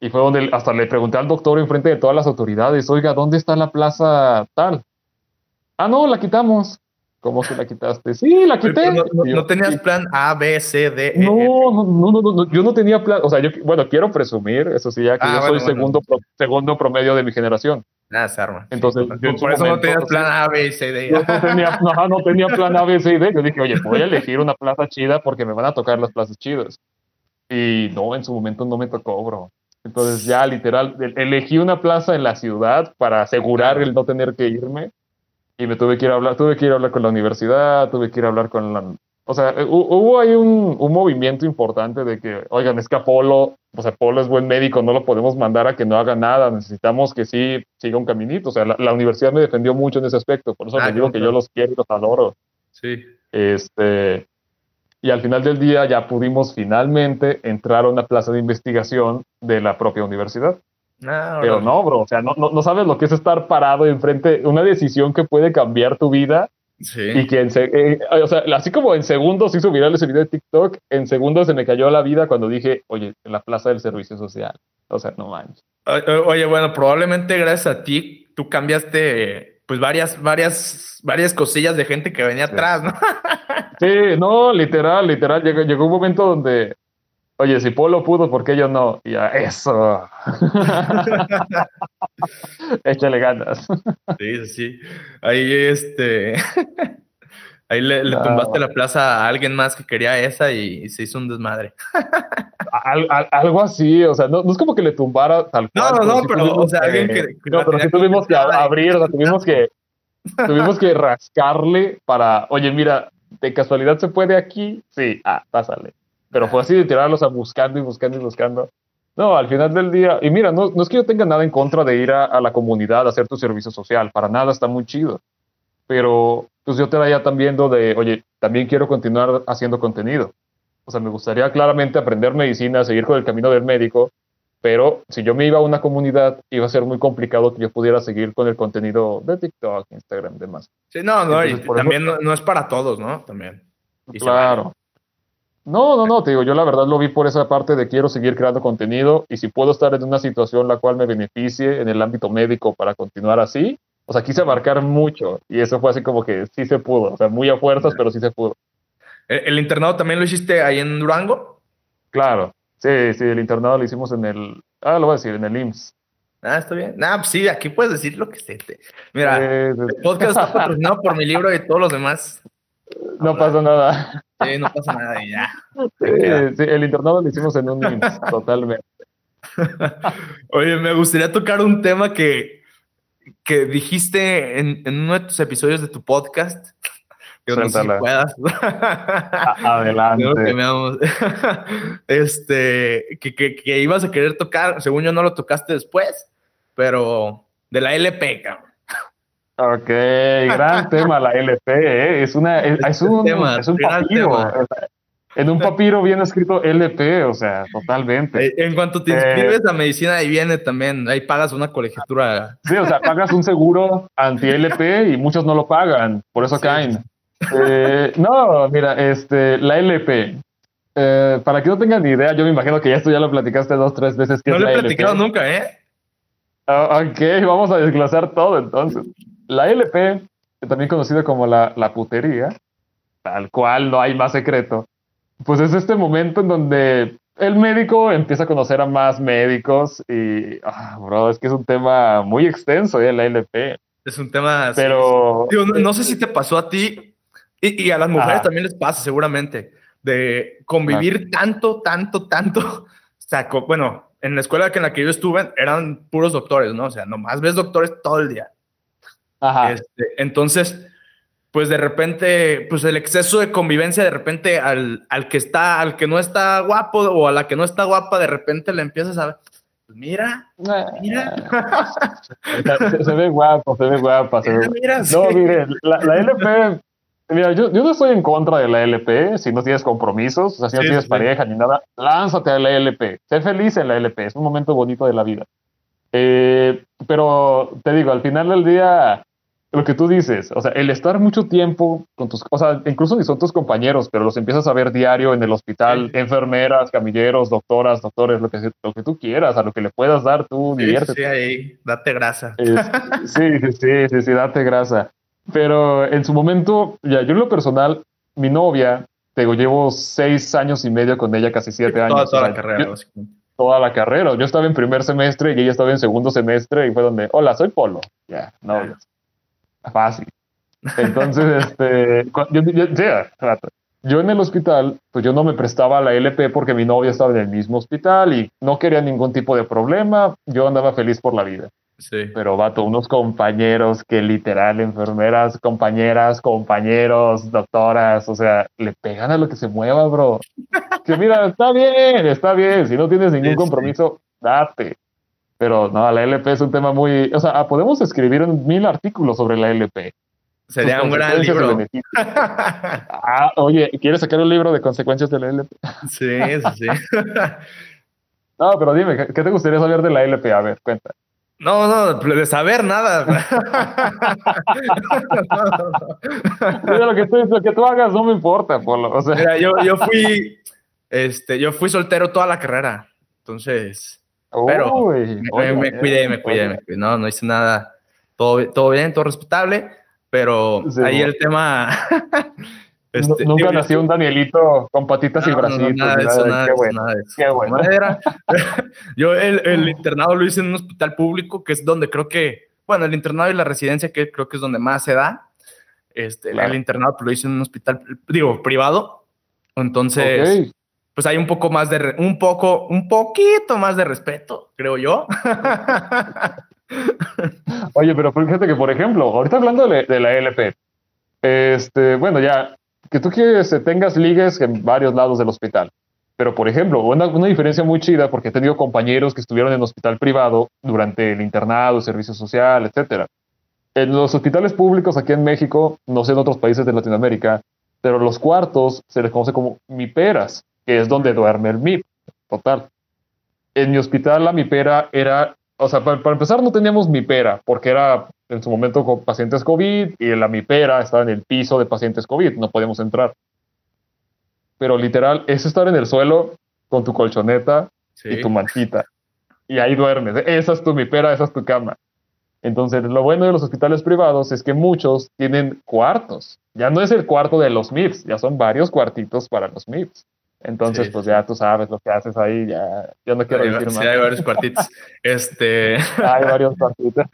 Y fue donde hasta le pregunté al doctor en frente de todas las autoridades, oiga, ¿dónde está la plaza tal? Ah, no, la quitamos. ¿Cómo se la quitaste? Sí, la quité.
No, tenías plan A, B, C, D.
E, no, no, no, no, yo no tenía plan. O sea, yo, bueno, quiero presumir, eso sí, ya que ah, yo soy segundo, segundo promedio de mi generación.
Nada, se arma.
Entonces,
por eso no tenías plan A, B, C, D.
Yo no tenía, [laughs] no tenía plan A, B, C, D. Yo dije, oye, voy a elegir una plaza chida porque me van a tocar las plazas chidas. Y no, en su momento no me tocó, bro. Entonces ya literal, elegí una plaza en la ciudad para asegurar el no tener que irme y me tuve que ir a hablar, tuve que ir a hablar con la universidad, tuve que ir a hablar con la... O sea, eh, hubo ahí un, un movimiento importante de que, oigan, es que Apolo, o sea, Apolo es buen médico, no lo podemos mandar a que no haga nada, necesitamos que sí siga un caminito. O sea, la, universidad me defendió mucho en ese aspecto, por eso les ah, digo que yo los quiero y los adoro.
Sí.
Este, y al final del día ya pudimos finalmente entrar a una plaza de investigación de la propia universidad. Ah, Pero no, bro, o sea, no, no, sabes lo que es estar parado enfrente, una decisión que puede cambiar tu vida. Sí. Y que, en, eh, o sea, así como en segundos hizo viral ese video de TikTok, en segundos se me cayó la vida cuando dije, oye, en la plaza del servicio social. O sea, no manches.
Oye, bueno, probablemente gracias a ti tú cambiaste pues varias, varias, varias cosillas de gente que venía atrás, ¿no? [laughs]
sí, no, literal, literal. Llegó, llegó un momento donde, oye, si Polo pudo, ¿por qué yo no? Y ya, eso. [laughs] [laughs] Échale ganas.
sí, sí. Ahí, este. Ahí le, tumbaste la plaza a alguien más que quería esa y, se hizo un desmadre. [laughs]
algo así, o sea, no, es como que le tumbara tal
cual. No, no, no, pero, o sea, alguien que.
no, pero sí tuvimos que abrir, o sea, tuvimos que, [laughs] tuvimos que rascarle para, oye, mira, de casualidad se puede aquí, sí, ah, pásale. Pero fue así de tirarlos a buscando y buscando y buscando. No, al final del día, y mira, no, no es que yo tenga nada en contra de ir a, a la comunidad a hacer tu servicio social, para nada está muy chido. Pero pues yo te vaya también de, oye, también quiero continuar haciendo contenido. O sea, me gustaría claramente aprender medicina, seguir con el camino del médico, pero si yo me iba a una comunidad, iba a ser muy complicado que yo pudiera seguir con el contenido de TikTok, Instagram, demás.
Sí, no, no, y también no, es para todos, ¿no? También.
claro. No, no, no, te digo, yo la verdad lo vi por esa parte de quiero seguir creando contenido y si puedo estar en una situación la cual me beneficie en el ámbito médico para continuar así, o sea, quise abarcar mucho y eso fue así como que sí se pudo, o sea, muy a fuerzas, pero sí se pudo.
¿El, internado también lo hiciste ahí en Durango?
Claro, sí, sí, el internado lo hicimos en el, ah, lo voy a decir, en el IMSS.
Ah, está bien. Ah, pues sí, aquí puedes decir lo que se te. Mira, el podcast está patrocinado por mi libro y todos los demás.
No pasa nada.
Sí, no pasa nada y ya.
Sí, el internado lo hicimos en un IMSS, totalmente. [laughs]
Oye, me gustaría tocar un tema que, que dijiste en, en uno de tus episodios de tu podcast. [laughs] Que no sé si puedas. [laughs]
Adelante. [laughs]
este, que, que, que, ibas a querer tocar, según yo no lo tocaste después, pero de la LP, cabrón.
Ok, gran tema la LP, ¿eh? es, una, es, un, tema, es un en un papiro viene escrito LP, o sea, totalmente.
Eh, en cuanto te inscribes a medicina, ahí viene también, ahí pagas una colegiatura.
Sí, o sea, pagas un seguro anti-LP y muchos no lo pagan, por eso caen. Eh, no, mira, este, la LP. Eh, para que no tengan ni idea, yo me imagino que ya esto ya lo platicaste dos, tres veces.
no lo he platicado nunca, ¿eh?
Ah, ok, vamos a desglosar todo entonces. La LP, también conocida como la, la putería, tal cual, no hay más secreto pues es este momento en donde el médico empieza a conocer a más médicos y, ah, bro, es que es un tema muy extenso, ¿eh? La LP.
Es un tema...
Pero...
no, sé si te pasó a ti y, a las mujeres también les pasa seguramente, de convivir tanto, tanto, tanto. [laughs] O sea, bueno, en la escuela que en la que yo estuve eran puros doctores, ¿no? O sea, nomás ves doctores todo el día. Ajá. Este, entonces pues de repente, pues el exceso de convivencia, de repente al, al, que está, al que no está guapo o a la que no está guapa, de repente le empiezas a ver, pues mira, mira.
se, ve guapo, se ve guapa. Se ve... [laughs] Mira, no, mire, la, la, LP, mira, yo, yo, no estoy en contra de la LP, si no tienes compromisos, o sea, si no tienes pareja ni nada, lánzate a la LP, sé feliz en la LP, es un momento bonito de la vida. Eh, pero te digo, al final del día lo que tú dices, o sea, el estar mucho tiempo con tus, o sea, incluso ni son tus compañeros, pero los empiezas a ver diario en el hospital, enfermeras, camilleros, doctoras, doctores, lo que, lo que tú quieras, a lo que le puedas dar, tú
sí, Sí, ahí, date grasa.
sí, sí, sí, sí, sí, date grasa. Pero en su momento, ya, yo en lo personal, mi novia, te digo, llevo seis años y medio con ella, casi siete años.
Toda, la carrera, básicamente.
Toda la carrera. Yo estaba en primer semestre y ella estaba en segundo semestre y fue donde, hola, soy Polo. Ya, no, fácil. Entonces, [laughs] este, yo, yo, en el hospital, pues yo no me prestaba la LP porque mi novia estaba en el mismo hospital y no quería ningún tipo de problema. Yo andaba feliz por la vida.
Sí.
Pero, vato, unos compañeros que literal, enfermeras, compañeras, compañeros, doctoras, o sea, le pegan a lo que se mueva, bro. Que mira, está bien, está bien. Si no tienes ningún compromiso, date. Pero no, la LP es un tema muy. O sea, podemos escribir mil artículos sobre la LP.
Sería un gran libro. [laughs]
ah, oye, ¿quieres sacar un libro de consecuencias de la LP?
sí, sí, [laughs]
no, pero dime, ¿qué te gustaría saber de la LP? A ver, cuenta.
No, no, de saber nada. [laughs]
Mira, lo que, tú, lo que tú hagas no me importa, Polo. O sea.
Mira, yo, yo fui, este, yo fui soltero toda la carrera. Entonces, pero me, cuidé, me cuidé, me cuidé. No, no hice nada. Todo, todo bien, todo respetable, pero ahí el tema. [laughs]
este, nunca nació un Danielito con patitas y bracitos.
nada de eso, nada, de eso, Qué bueno. [laughs] yo el, el, [laughs] internado lo hice en un hospital público, que es donde creo que, bueno, el internado y la residencia, que creo que es donde más se da. Este, El internado lo hice en un hospital, digo, privado. Entonces, pues hay un poco más de, un poco, un poquito más de respeto, creo yo. [laughs]
Oye, pero fíjate que, por ejemplo, ahorita hablando de, la LP, este, bueno, ya, que tú quieres, tengas ligues en varios lados del hospital. Pero, por ejemplo, una, una, diferencia muy chida, porque he tenido compañeros que estuvieron en hospital privado durante el internado, servicio social, etcétera. En los hospitales públicos aquí en México, no sé en otros países de Latinoamérica, pero los cuartos se les conoce como miperas, que es donde duerme el MIP, total. En mi hospital la mipera era, o sea, para, empezar no teníamos mipera, porque era en su momento con pacientes COVID y la mipera estaba en el piso de pacientes COVID, no podíamos entrar. Pero literal, es estar en el suelo con tu colchoneta y tu mantita. Y ahí duermes. Esa es tu mipera, esa es tu cama. Entonces, lo bueno de los hospitales privados es que muchos tienen cuartos. Ya no es el cuarto de los MIPS, ya son varios cuartitos para los MIPS. Entonces, pues ya tú sabes lo que haces ahí, ya yo no quiero decir
más. Sí, hay varios cuartitos. [laughs] este...
Hay varios cuartitos.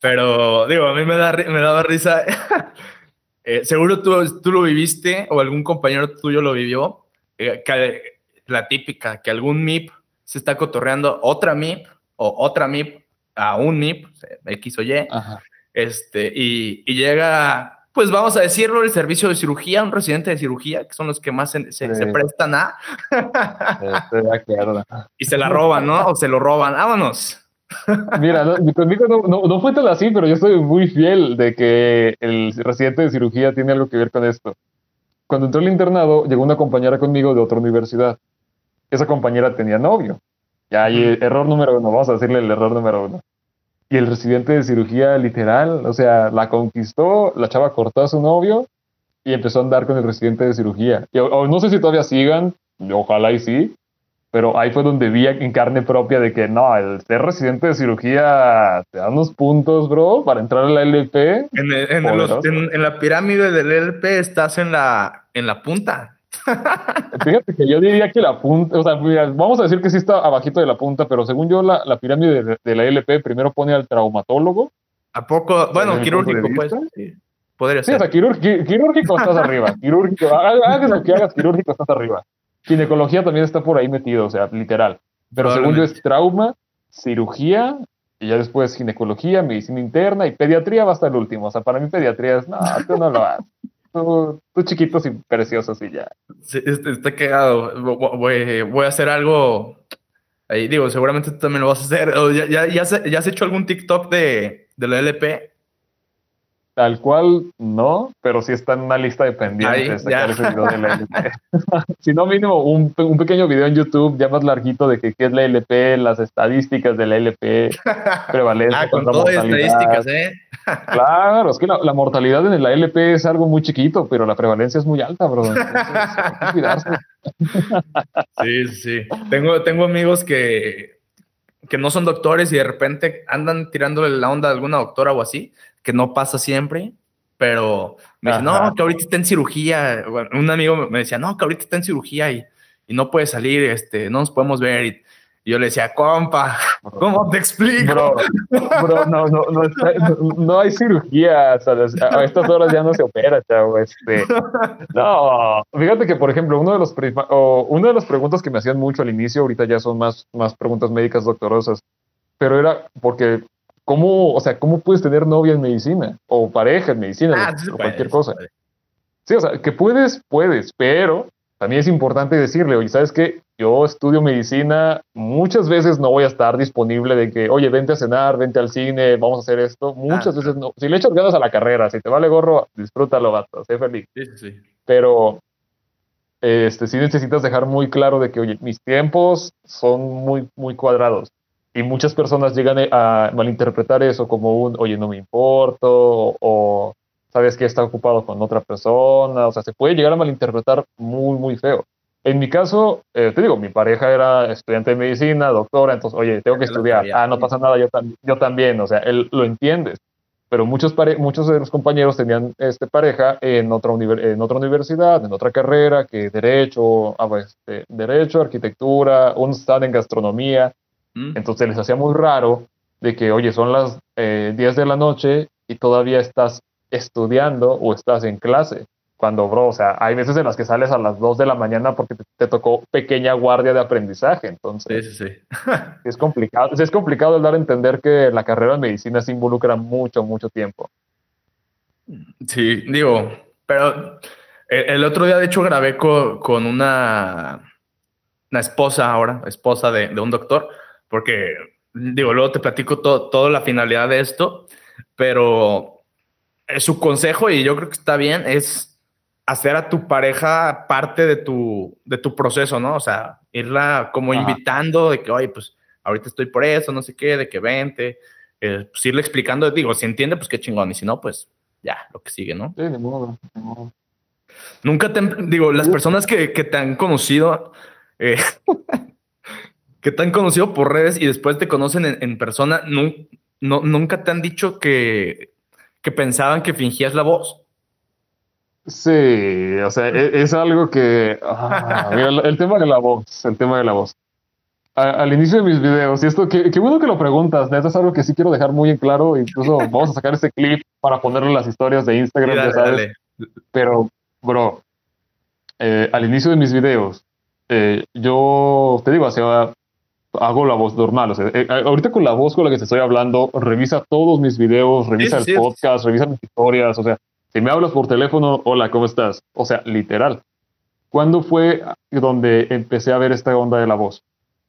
pero, digo, a mí me, da, me daba risa. [laughs] Eh, seguro tú, tú, lo viviste o algún compañero tuyo lo vivió. Eh, la típica, que algún MIP se está cotorreando otra MIP o otra MIP a un MIP, X o Y, este, y, llega, pues vamos a decirlo, el servicio de cirugía, un residente de cirugía, que son los que más se, prestan a. y se la roban, ¿no? O se lo roban, vámonos.
Mira, conmigo no, no, fue tan así, pero yo estoy muy fiel de que el residente de cirugía tiene algo que ver con esto. Cuando entró al internado, llegó una compañera conmigo de otra universidad. Esa compañera tenía novio. Ya hay error número uno, vamos a decirle el error número uno. Y el residente de cirugía literal, o sea, la conquistó, la chava cortó a su novio y empezó a andar con el residente de cirugía. Y, no sé si todavía sigan, ojalá y sí, pero ahí fue donde vi en carne propia de que no, el ser residente de cirugía te da unos puntos, bro, para entrar a la LP.
En, en, la pirámide del LP estás en la, en la punta.
Fíjate que yo diría que la punta, o sea, vamos a decir que sí está abajito de la punta, pero según yo, la, la pirámide de, la LP primero pone al traumatólogo.
¿A poco? Bueno, quirúrgico, pues. Sí. Podría ser.
Sí, o sea, quirúrgico estás [laughs] arriba. Quirúrgico, hagas lo que hagas, quirúrgico estás arriba. Ginecología también está por ahí metido, o sea, literal. Pero según yo es trauma, cirugía, y ya después ginecología, medicina interna y pediatría va hasta el último. O sea, para mí pediatría es, no, tú no lo haces tú, chiquitos y preciosos y ya.
Sí, está cagado. Voy, voy, a hacer algo. Ahí digo, seguramente tú también lo vas a hacer. ¿Ya, ya, ya, has, hecho algún TikTok de, de la LP?
Tal cual no, pero sí está en una lista de pendientes. [laughs] si no, mínimo un, un, pequeño video en YouTube ya más larguito de que, qué es la LP, las estadísticas de la LP, [laughs] prevalencia.
ah, con todas las estadísticas, ¿eh?
Claro, es que la, mortalidad en la LP es algo muy chiquito, pero la prevalencia es muy alta, bro. cuidarse.
sí, sí. Tengo, tengo amigos que, que no son doctores y de repente andan tirándole la onda a alguna doctora o así que no pasa siempre, pero me dice, no, que ahorita está en cirugía. un amigo me decía, no, que ahorita está en cirugía y, y no puede salir, este, no nos podemos ver. Y, yo le decía, compa, ¿cómo te explico?
Bro, bro no, no, no, no, hay cirugía, a estas horas ya no se opera, chavo. Este, no, fíjate que, por ejemplo, uno de los o una de las preguntas que me hacían mucho al inicio, ahorita ya son más, más preguntas médicas doctorosas, pero era porque ¿Cómo, o sea, cómo puedes tener novia en medicina? O pareja en medicina, ah, o cualquier cosa. Sí, o sea, que puedes, puedes, pero también es importante decirle, oye, ¿sabes qué? Yo estudio medicina, muchas veces no voy a estar disponible de que, oye, vente a cenar, vente al cine, vamos a hacer esto. Muchas ah, veces no. Si le echas ganas a la carrera, si te vale gorro, disfrútalo, gato, sé feliz.
Sí, sí.
Pero este, sí necesitas dejar muy claro de que, oye, mis tiempos son muy, muy cuadrados. Y muchas personas llegan a malinterpretar eso como un, oye, no me importo, o, sabes que está ocupado con otra persona, o sea, se puede llegar a malinterpretar muy, muy feo. En mi caso, eh, te digo, mi pareja era estudiante de medicina, doctora, entonces, oye, tengo que estudiar. Ah, no pasa nada, yo, yo también, o sea, él lo entiendes. Pero muchos, muchos de los compañeros tenían este, pareja en otra, en otra universidad, en otra carrera, que derecho, ah, pues, este, derecho, arquitectura, unos están en gastronomía, entonces les hacía muy raro de que, oye, son las 10 eh, de la noche y todavía estás estudiando o estás en clase. Cuando, bro, o sea, hay veces en las que sales a las 2 de la mañana porque te, tocó pequeña guardia de aprendizaje. Entonces,
sí, sí,
sí. [laughs] es complicado. Es complicado el dar a entender que la carrera de medicina se involucra mucho, mucho tiempo.
Sí, digo, pero el, otro día, de hecho, grabé con, una, una esposa ahora, esposa de, de, un doctor, porque, digo, luego te platico todo, toda la finalidad de esto, pero su consejo, y yo creo que está bien, es hacer a tu pareja parte de tu, de tu proceso, ¿no? O sea, irla como invitando de que, oye, pues ahorita estoy por eso, no sé qué, de que vente, eh, pues irle explicando, digo, si entiende, pues qué chingón, y si no, pues ya, lo que sigue, ¿no?
Sí, de modo, de modo.
Nunca te, digo, las personas que, que te han conocido, eh, [laughs] que te han conocido por redes y después te conocen en, persona, no, no, nunca te han dicho que, que pensaban que fingías la voz.
Sí, o sea, e, es, algo que... Ah, el, tema de la voz, el tema de la voz. al inicio de mis videos, y esto, qué, bueno que lo preguntas, neta, es algo que sí quiero dejar muy en claro, incluso vamos a sacar ese clip para ponerlo en las historias de Instagram, ya sabes. Pero, bro, eh, al inicio de mis videos, eh, yo te digo, o hago la voz normal. O sea, eh, ahorita con la voz con la que te estoy hablando, revisa todos mis videos, revisa el podcast, revisa mis historias, o sea, si me hablas por teléfono, hola, ¿cómo estás? O sea, literal. ¿Cuándo fue donde empecé a ver esta onda de la voz?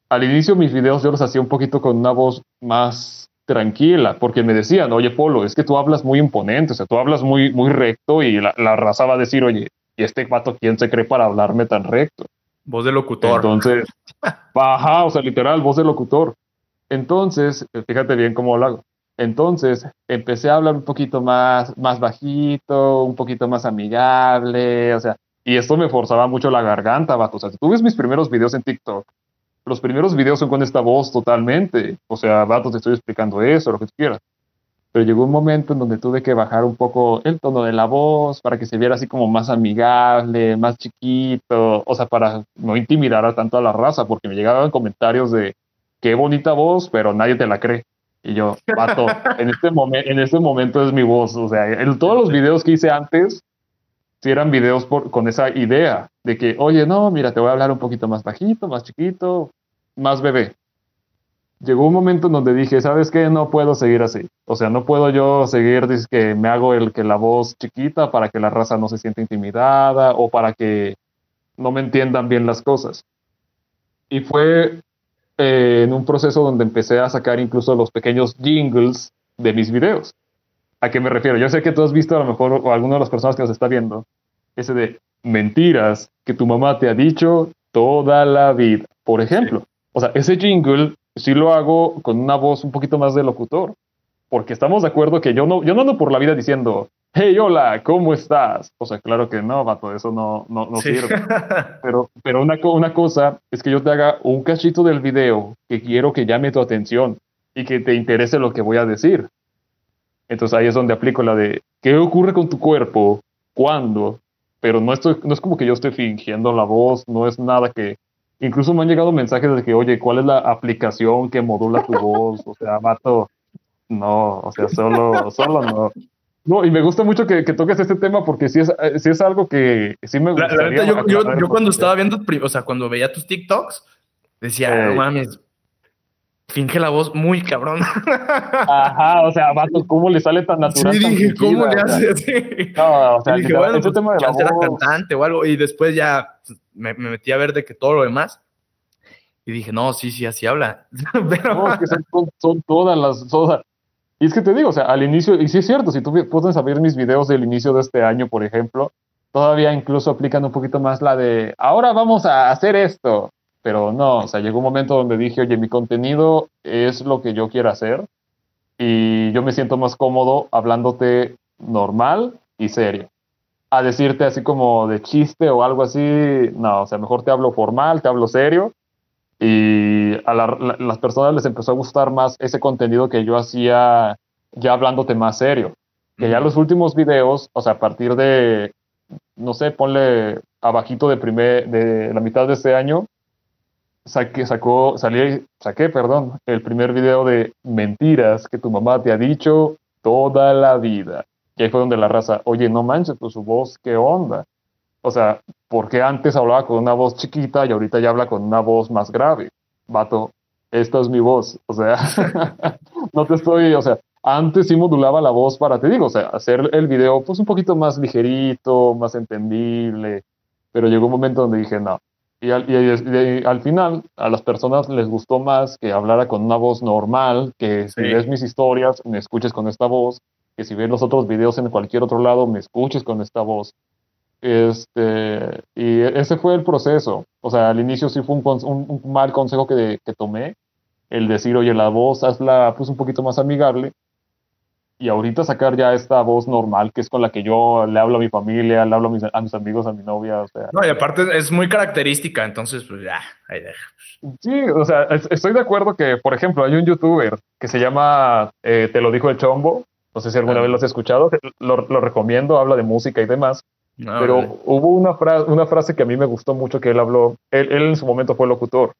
Al inicio mis videos yo los hacía un poquito con una voz más tranquila, porque me decían, oye, Polo, es que tú hablas muy imponente, o sea, tú hablas muy, muy recto y la, la raza va a decir, oye, ¿y este vato quién se cree para hablarme tan recto?
Voz de locutor.
Entonces, [laughs] baja, o sea, literal, voz de locutor. Entonces, fíjate bien cómo lo hago. Entonces empecé a hablar un poquito más, más bajito, un poquito más amigable, o sea, y esto me forzaba mucho la garganta, vato. O sea, si tú ves mis primeros videos en TikTok, los primeros videos son con esta voz totalmente. O sea, vato, te estoy explicando eso, lo que tú quieras. Pero llegó un momento en donde tuve que bajar un poco el tono de la voz para que se viera así como más amigable, más chiquito, o sea, para no intimidar a tanto a la raza, porque me llegaban comentarios de qué bonita voz, pero nadie te la cree. Y yo, pato, en este, momento en este momento es mi voz. O sea, en todos los videos que hice antes, si eran videos con esa idea de que, oye, no, mira, te voy a hablar un poquito más bajito, más chiquito, más bebé. Llegó un momento en donde dije, ¿sabes qué? No puedo seguir así. O sea, no puedo yo seguir, dice que me hago el que la voz chiquita para que la raza no se sienta intimidada o para que no me entiendan bien las cosas. Y fue eh, en un proceso donde empecé a sacar incluso los pequeños jingles de mis videos. ¿A qué me refiero? Yo sé que tú has visto a lo mejor, o alguna de las personas que nos está viendo, ese de mentiras que tu mamá te ha dicho toda la vida. Por ejemplo, o sea, ese jingle sí lo hago con una voz un poquito más de locutor, porque estamos de acuerdo que yo no, yo no ando por la vida diciendo, hey, hola, ¿cómo estás? O sea, claro que no, vato, eso no, no, no sirve. [laughs] Pero, pero una, una cosa es que yo te haga un cachito del video que quiero que llame tu atención y que te interese lo que voy a decir. Entonces ahí es donde aplico la de, ¿qué ocurre con tu cuerpo? ¿Cuándo? Pero no, estoy, no es como que yo estoy fingiendo la voz, no es nada que... Incluso me han llegado mensajes de que, oye, ¿cuál es la aplicación que modula tu voz? O sea, vato, no, o sea, solo, solo no. No, y me gusta mucho que, toques este tema porque sí es, eh, es algo que sí me gusta.
yo, cuando estaba viendo, o sea, cuando veía tus TikToks, decía, no mames, finge la voz muy cabrón. [laughs]
Ajá, o sea, vato, ¿cómo le sale tan natural?
Sí, dije, ¿cómo le hace [laughs] así? No, o sea, dije, bueno, este tema de la voz... era cantante o algo, y después ya me, metí a ver de que todo lo demás. Y dije, no, sí, sí, así habla. [laughs]
Pero... No, es que son, son todas las, todas, y es que te digo, o sea, al inicio, y sí es cierto, si tú puedes saber mis videos del inicio de este año, por ejemplo, todavía incluso aplican un poquito más la de, ahora vamos a hacer esto. Pero no, o sea, llegó un momento donde dije, oye, mi contenido es lo que yo quiero hacer y yo me siento más cómodo hablándote normal y serio. A decirte así como de chiste o algo así, no, o sea, mejor te hablo formal, te hablo serio y a las personas les empezó a gustar más ese contenido que yo hacía ya hablándote más serio. Que ya los últimos videos, o sea, a partir de, no sé, ponle abajito de, primer, de la mitad de este año, saqué, sacó, salí, saqué, perdón, el primer video de mentiras que tu mamá te ha dicho toda la vida. Y ahí fue donde la raza, oye, no manches, pues su voz, ¿qué onda? O sea, ¿por qué antes hablaba con una voz chiquita y ahorita ya habla con una voz más grave? Vato, esta es mi voz. O sea, [laughs] no te estoy, o sea, antes sí modulaba la voz para, te digo, o sea, hacer el video pues un poquito más ligerito, más entendible, pero llegó un momento donde dije, no. Y al, y, al final a las personas les gustó más que hablara con una voz normal, que si ves mis historias me escuches con esta voz, que si ves los otros videos en cualquier otro lado me escuches con esta voz. Este, y ese fue el proceso. O sea, al inicio sí fue un, un, mal consejo que, que, tomé, el decir, oye, la voz hazla pues un poquito más amigable. Y ahorita sacar ya esta voz normal, que es con la que yo le hablo a mi familia, le hablo a mis, a mis amigos, a mi novia, o sea.
No, y aparte es muy característica, entonces pues ya, ahí deja.
Sí, o sea, estoy de acuerdo que, por ejemplo, hay un youtuber que se llama eh, Te lo dijo el chombo, no sé si alguna vez lo has escuchado, lo, lo recomiendo, habla de música y demás. Pero hubo una, una frase que a mí me gustó mucho que él habló. Él, en su momento fue locutor.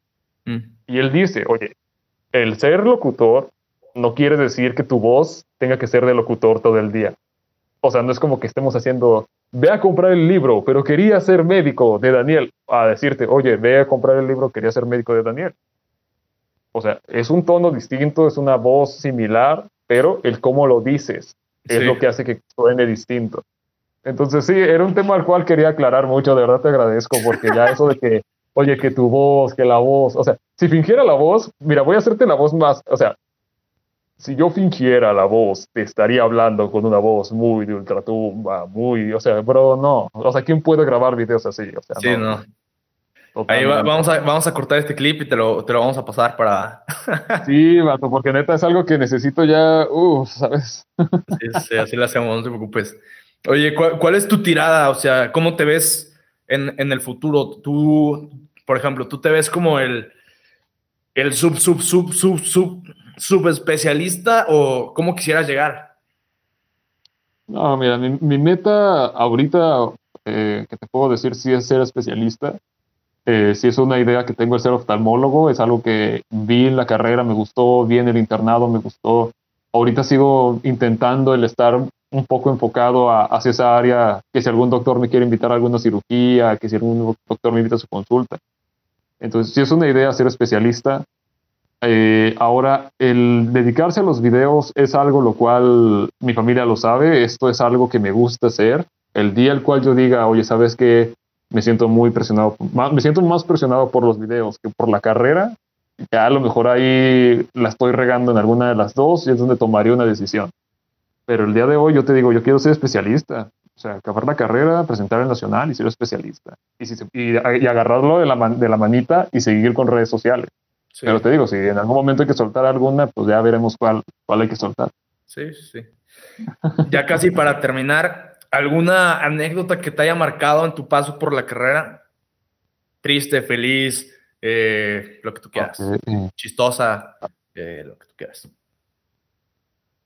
Mm. Y él dice, oye, el ser locutor no quiere decir que tu voz tenga que ser de locutor todo el día. O sea, no es como que estemos haciendo, ve a comprar el libro, pero quería ser médico de Daniel. A decirte, oye, ve a comprar el libro, quería ser médico de Daniel. O sea, es un tono distinto, es una voz similar, pero el cómo lo dices es lo que hace que suene distinto. Entonces sí, era un tema al cual quería aclarar mucho, de verdad te agradezco, porque ya eso de que, oye, que tu voz, que la voz, o sea, si fingiera la voz, mira, voy a hacerte la voz más, o sea, si yo fingiera la voz, te estaría hablando con una voz muy de ultratumba, muy, o sea, bro, no, o sea, ¿quién puede grabar videos así? O sea,
sí, no. Ahí vamos, a, vamos a cortar este clip y te lo, te lo vamos a pasar para... [laughs]
sí, vato, porque neta es algo que necesito ya, uff, ¿sabes?
sí, sí, así lo hacemos, no te preocupes. Oye, ¿cuál, es tu tirada? O sea, ¿cómo te ves en, el futuro? Tú, por ejemplo, ¿tú te ves como el, el sub, sub, sub, sub, sub, subespecialista o cómo quisieras llegar?
No, mira, mi, meta ahorita, eh, que te puedo decir, sí es ser especialista. Eh, si es una idea que tengo el ser oftalmólogo, es algo que vi en la carrera, me gustó, vi en el internado, me gustó. Ahorita sigo intentando el estar un poco enfocado hacia esa área, que si algún doctor me quiere invitar a alguna cirugía, que si algún doctor me invita a su consulta. Entonces, si es una idea ser especialista, eh, ahora el dedicarse a los videos es algo lo cual mi familia lo sabe, esto es algo que me gusta hacer. El día al cual yo diga, oye, ¿sabes qué? Me siento muy presionado, me siento más presionado por los videos que por la carrera. Ya a lo mejor ahí la estoy regando en alguna de las dos y es donde tomaría una decisión. Pero el día de hoy yo te digo, yo quiero ser especialista. O sea, acabar la carrera, presentar el nacional y ser especialista. Y, si y, agarrarlo de la, de la manita y seguir con redes sociales. Pero te digo, si en algún momento hay que soltar alguna, pues ya veremos cuál, cuál hay que soltar.
Sí, sí. Ya casi para terminar, ¿alguna anécdota que te haya marcado en tu paso por la carrera? Triste, feliz, eh, lo que tú quieras. Chistosa, eh, lo que tú quieras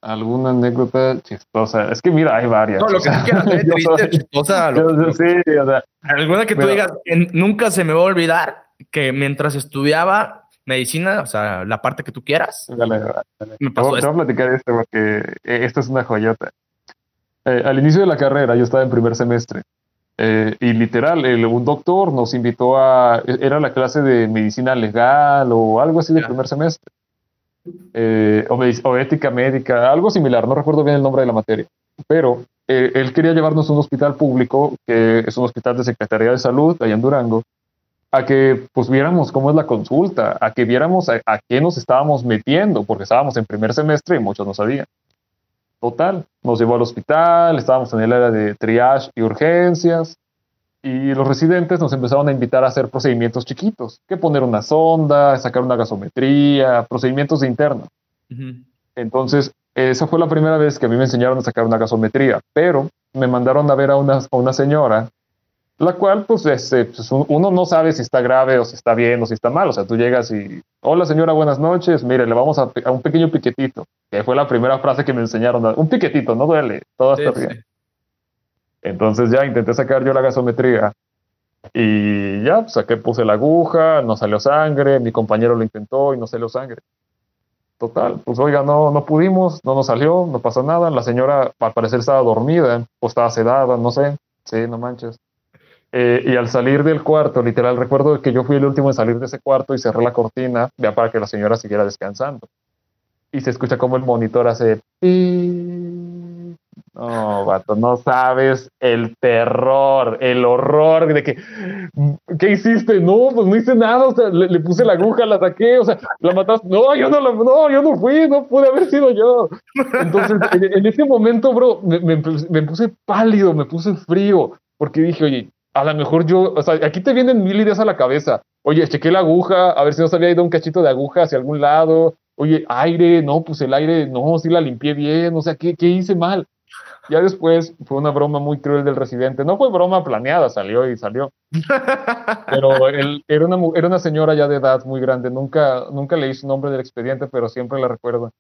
alguna anécdota chistosa. Es que mira, hay varias.
No, lo que quieras, [laughs] ¿eh? chistosa. sí, o sea, alguna que tú digas, nunca se me va a olvidar que mientras estudiaba medicina, o sea, la parte que tú quieras.
Dale, dale. Me pasó te, voy, a platicar esto porque eh, esto es una joyota. Eh, al inicio de la carrera, yo estaba en primer semestre. y literal, el, un doctor nos invitó a. Era la clase de medicina legal o algo así de primer semestre eh, o, ética médica, algo similar, no recuerdo bien el nombre de la materia, pero eh, él quería llevarnos a un hospital público, que es un hospital de Secretaría de Salud, allá en Durango, a que pues viéramos cómo es la consulta, a que viéramos a, a qué nos estábamos metiendo, porque estábamos en primer semestre y muchos no sabían. Total, nos llevó al hospital, estábamos en el área de triage y urgencias, y los residentes nos empezaron a invitar a hacer procedimientos chiquitos, que poner una sonda, sacar una gasometría, procedimientos de interno. Entonces, esa fue la primera vez que a mí me enseñaron a sacar una gasometría, pero me mandaron a ver a una, a una señora, la cual, pues, este, pues, uno no sabe si está grave o si está bien o si está mal. O sea, tú llegas y, hola señora, buenas noches, mire, le vamos a, a un pequeño piquetito, que fue la primera frase que me enseñaron. Un piquetito, no duele, todo está bien. Entonces ya intenté sacar yo la gasometría y ya saqué, puse la aguja, no salió sangre, mi compañero lo intentó y no salió sangre. Total, pues oiga, no, no pudimos, no nos salió, no pasó nada. La señora al parecer estaba dormida o estaba sedada, no sé. Sí, no manches. Eh, y al salir del cuarto, literal, recuerdo que yo fui el último en salir de ese cuarto y cerré la cortina ya para que la señora siguiera descansando. Y se escucha como el monitor hace... No, vato, no sabes el terror, el horror de que, ¿qué hiciste? No, pues no hice nada, o sea, le, puse la aguja, la saqué, o sea, la mataste. No, yo no, la, no, yo no fui, no pude haber sido yo. Entonces, en, ese momento, bro, me, puse pálido, me puse frío, porque dije, oye, a lo mejor yo, o sea, aquí te vienen mil ideas a la cabeza. Oye, chequé la aguja, a ver si no se había ido un cachito de aguja hacia algún lado. Oye, aire, no, pues el aire, no, sí la limpié bien, o sea, ¿qué, qué hice mal? Ya después fue una broma muy cruel del residente. No fue broma planeada, salió y salió. Pero él era una, era una señora ya de edad muy grande. Nunca, nunca leí su nombre del expediente, pero siempre la recuerdo.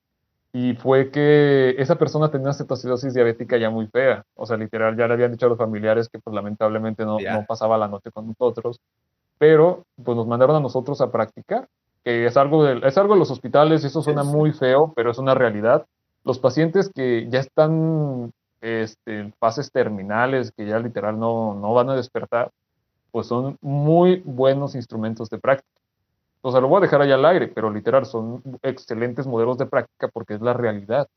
Y fue que esa persona tenía una cetoacidosis diabética ya muy fea. O sea, literal, ya le habían dicho a los familiares que pues lamentablemente no, no pasaba la noche con nosotros. Pero pues nos mandaron a nosotros a practicar, que es algo de, es algo de los hospitales, y eso suena muy feo, pero es una realidad. Los pacientes que ya están este, fases terminales que ya literal no, no van a despertar, pues son muy buenos instrumentos de práctica. O sea, lo voy a dejar allá al aire, pero literal son excelentes modelos de práctica porque es la realidad.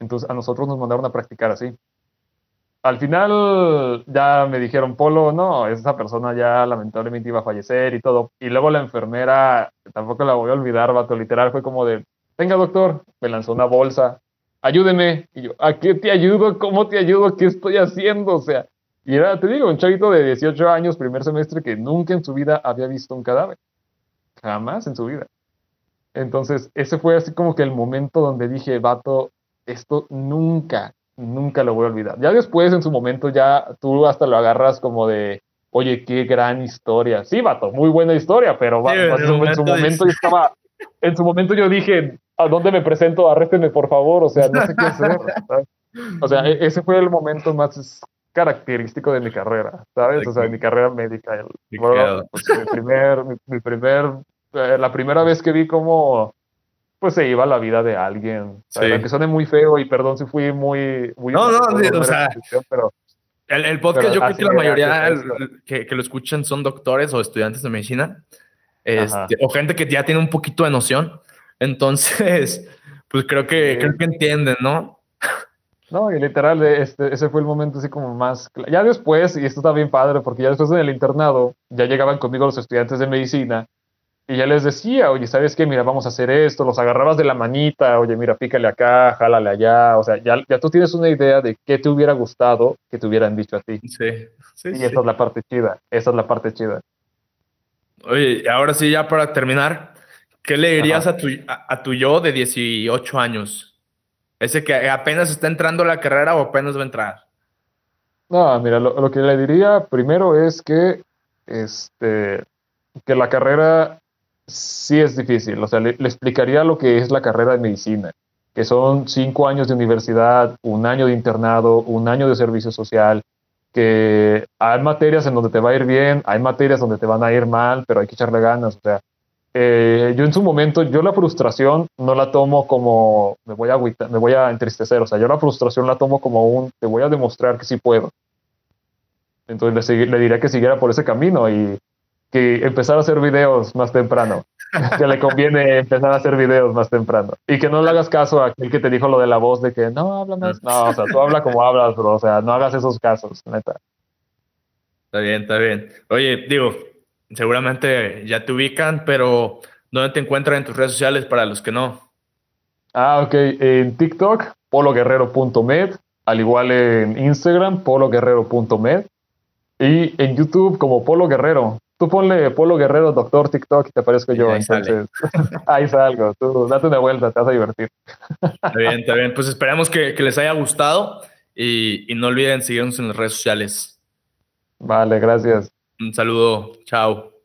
Entonces a nosotros nos mandaron a practicar así. Al final ya me dijeron, Polo, no, esa persona ya lamentablemente iba a fallecer y todo. Y luego la enfermera, tampoco la voy a olvidar, vato, literal fue como de, venga doctor, me lanzó una bolsa ayúdeme. Y yo, ¿a qué te ayudo? ¿Cómo te ayudo? ¿Qué estoy haciendo? O sea, y era, te digo, un chavito de 18 años, primer semestre, que nunca en su vida había visto un cadáver. Jamás en su vida. Entonces, ese fue así como que el momento donde dije, vato, esto nunca, nunca lo voy a olvidar. Ya después, en su momento, ya tú hasta lo agarras como de, oye, qué gran historia. Sí, vato, muy buena historia, pero en, su momento yo estaba, en su momento yo dije, ¿a dónde me presento? Arréstenme, por favor, o sea, no sé qué hacer. [laughs] O sea, e-, ese fue el momento más característico de mi carrera, ¿sabes? O sea, de mi carrera médica. Bueno, pues, mi primer, mi, primer, eh, la primera vez que vi cómo pues se iba la vida de alguien. Sí. Que suene muy feo y perdón si fui muy... muy
no, no, o sea, pero... El, el podcast yo creo que la mayoría que, que, lo escuchan son doctores o estudiantes de medicina este, o gente que ya tiene un poquito de noción. Entonces, [laughs] pues creo que, creo que entienden, ¿no?
No, y literal, este, ese fue el momento así como más... Ya después, y esto está bien padre, porque ya después en el internado, ya llegaban conmigo los estudiantes de medicina, y ya les decía, oye, ¿sabes qué? Mira, vamos a hacer esto, los agarrabas de la manita, oye, mira, pícale acá, jálale allá, o sea, ya, ya tú tienes una idea de qué te hubiera gustado que te hubieran dicho a ti.
Sí, sí.
Y esa es la parte chida, esa es la parte chida.
Oye, ahora sí, ya para terminar, ¿Qué le dirías a tu, a, tu, yo de 18 años? Ese que apenas está entrando a la carrera o apenas va a entrar.
No, mira, lo, que le diría primero es que, este, que la carrera sí es difícil. O sea, le, explicaría lo que es la carrera de medicina, que son cinco años de universidad, un año de internado, un año de servicio social, que hay materias en donde te va a ir bien, hay materias donde te van a ir mal, pero hay que echarle ganas. O sea, eh, yo en su momento, yo la frustración no la tomo como me voy a me voy a entristecer, o sea, yo la frustración la tomo como un te voy a demostrar que sí puedo. Entonces le, le diría que siguiera por ese camino y que empezara a hacer videos más temprano. Que le conviene empezar a hacer videos más temprano. Y que no le hagas caso a aquel que te dijo lo de la voz de que no, habla más. No, o sea, tú habla como hablas, bro. O sea, no hagas esos casos, neta.
Está bien, está bien. Oye, digo, seguramente ya te ubican, pero ¿dónde te encuentran en tus redes sociales para los que no?
Ah, ok. En TikTok, pologuerrero.med, al igual en Instagram, pologuerrero.med, y en YouTube como Polo Guerrero. Tú ponle Polo Guerrero Doctor TikTok y te parezco yo. Ahí entonces, [laughs] ahí salgo. Tú date una vuelta, te vas a divertir.
Está bien, está bien. Pues esperamos que, les haya gustado y, y no olviden seguirnos en las redes sociales.
Vale, gracias.
Un saludo, chao.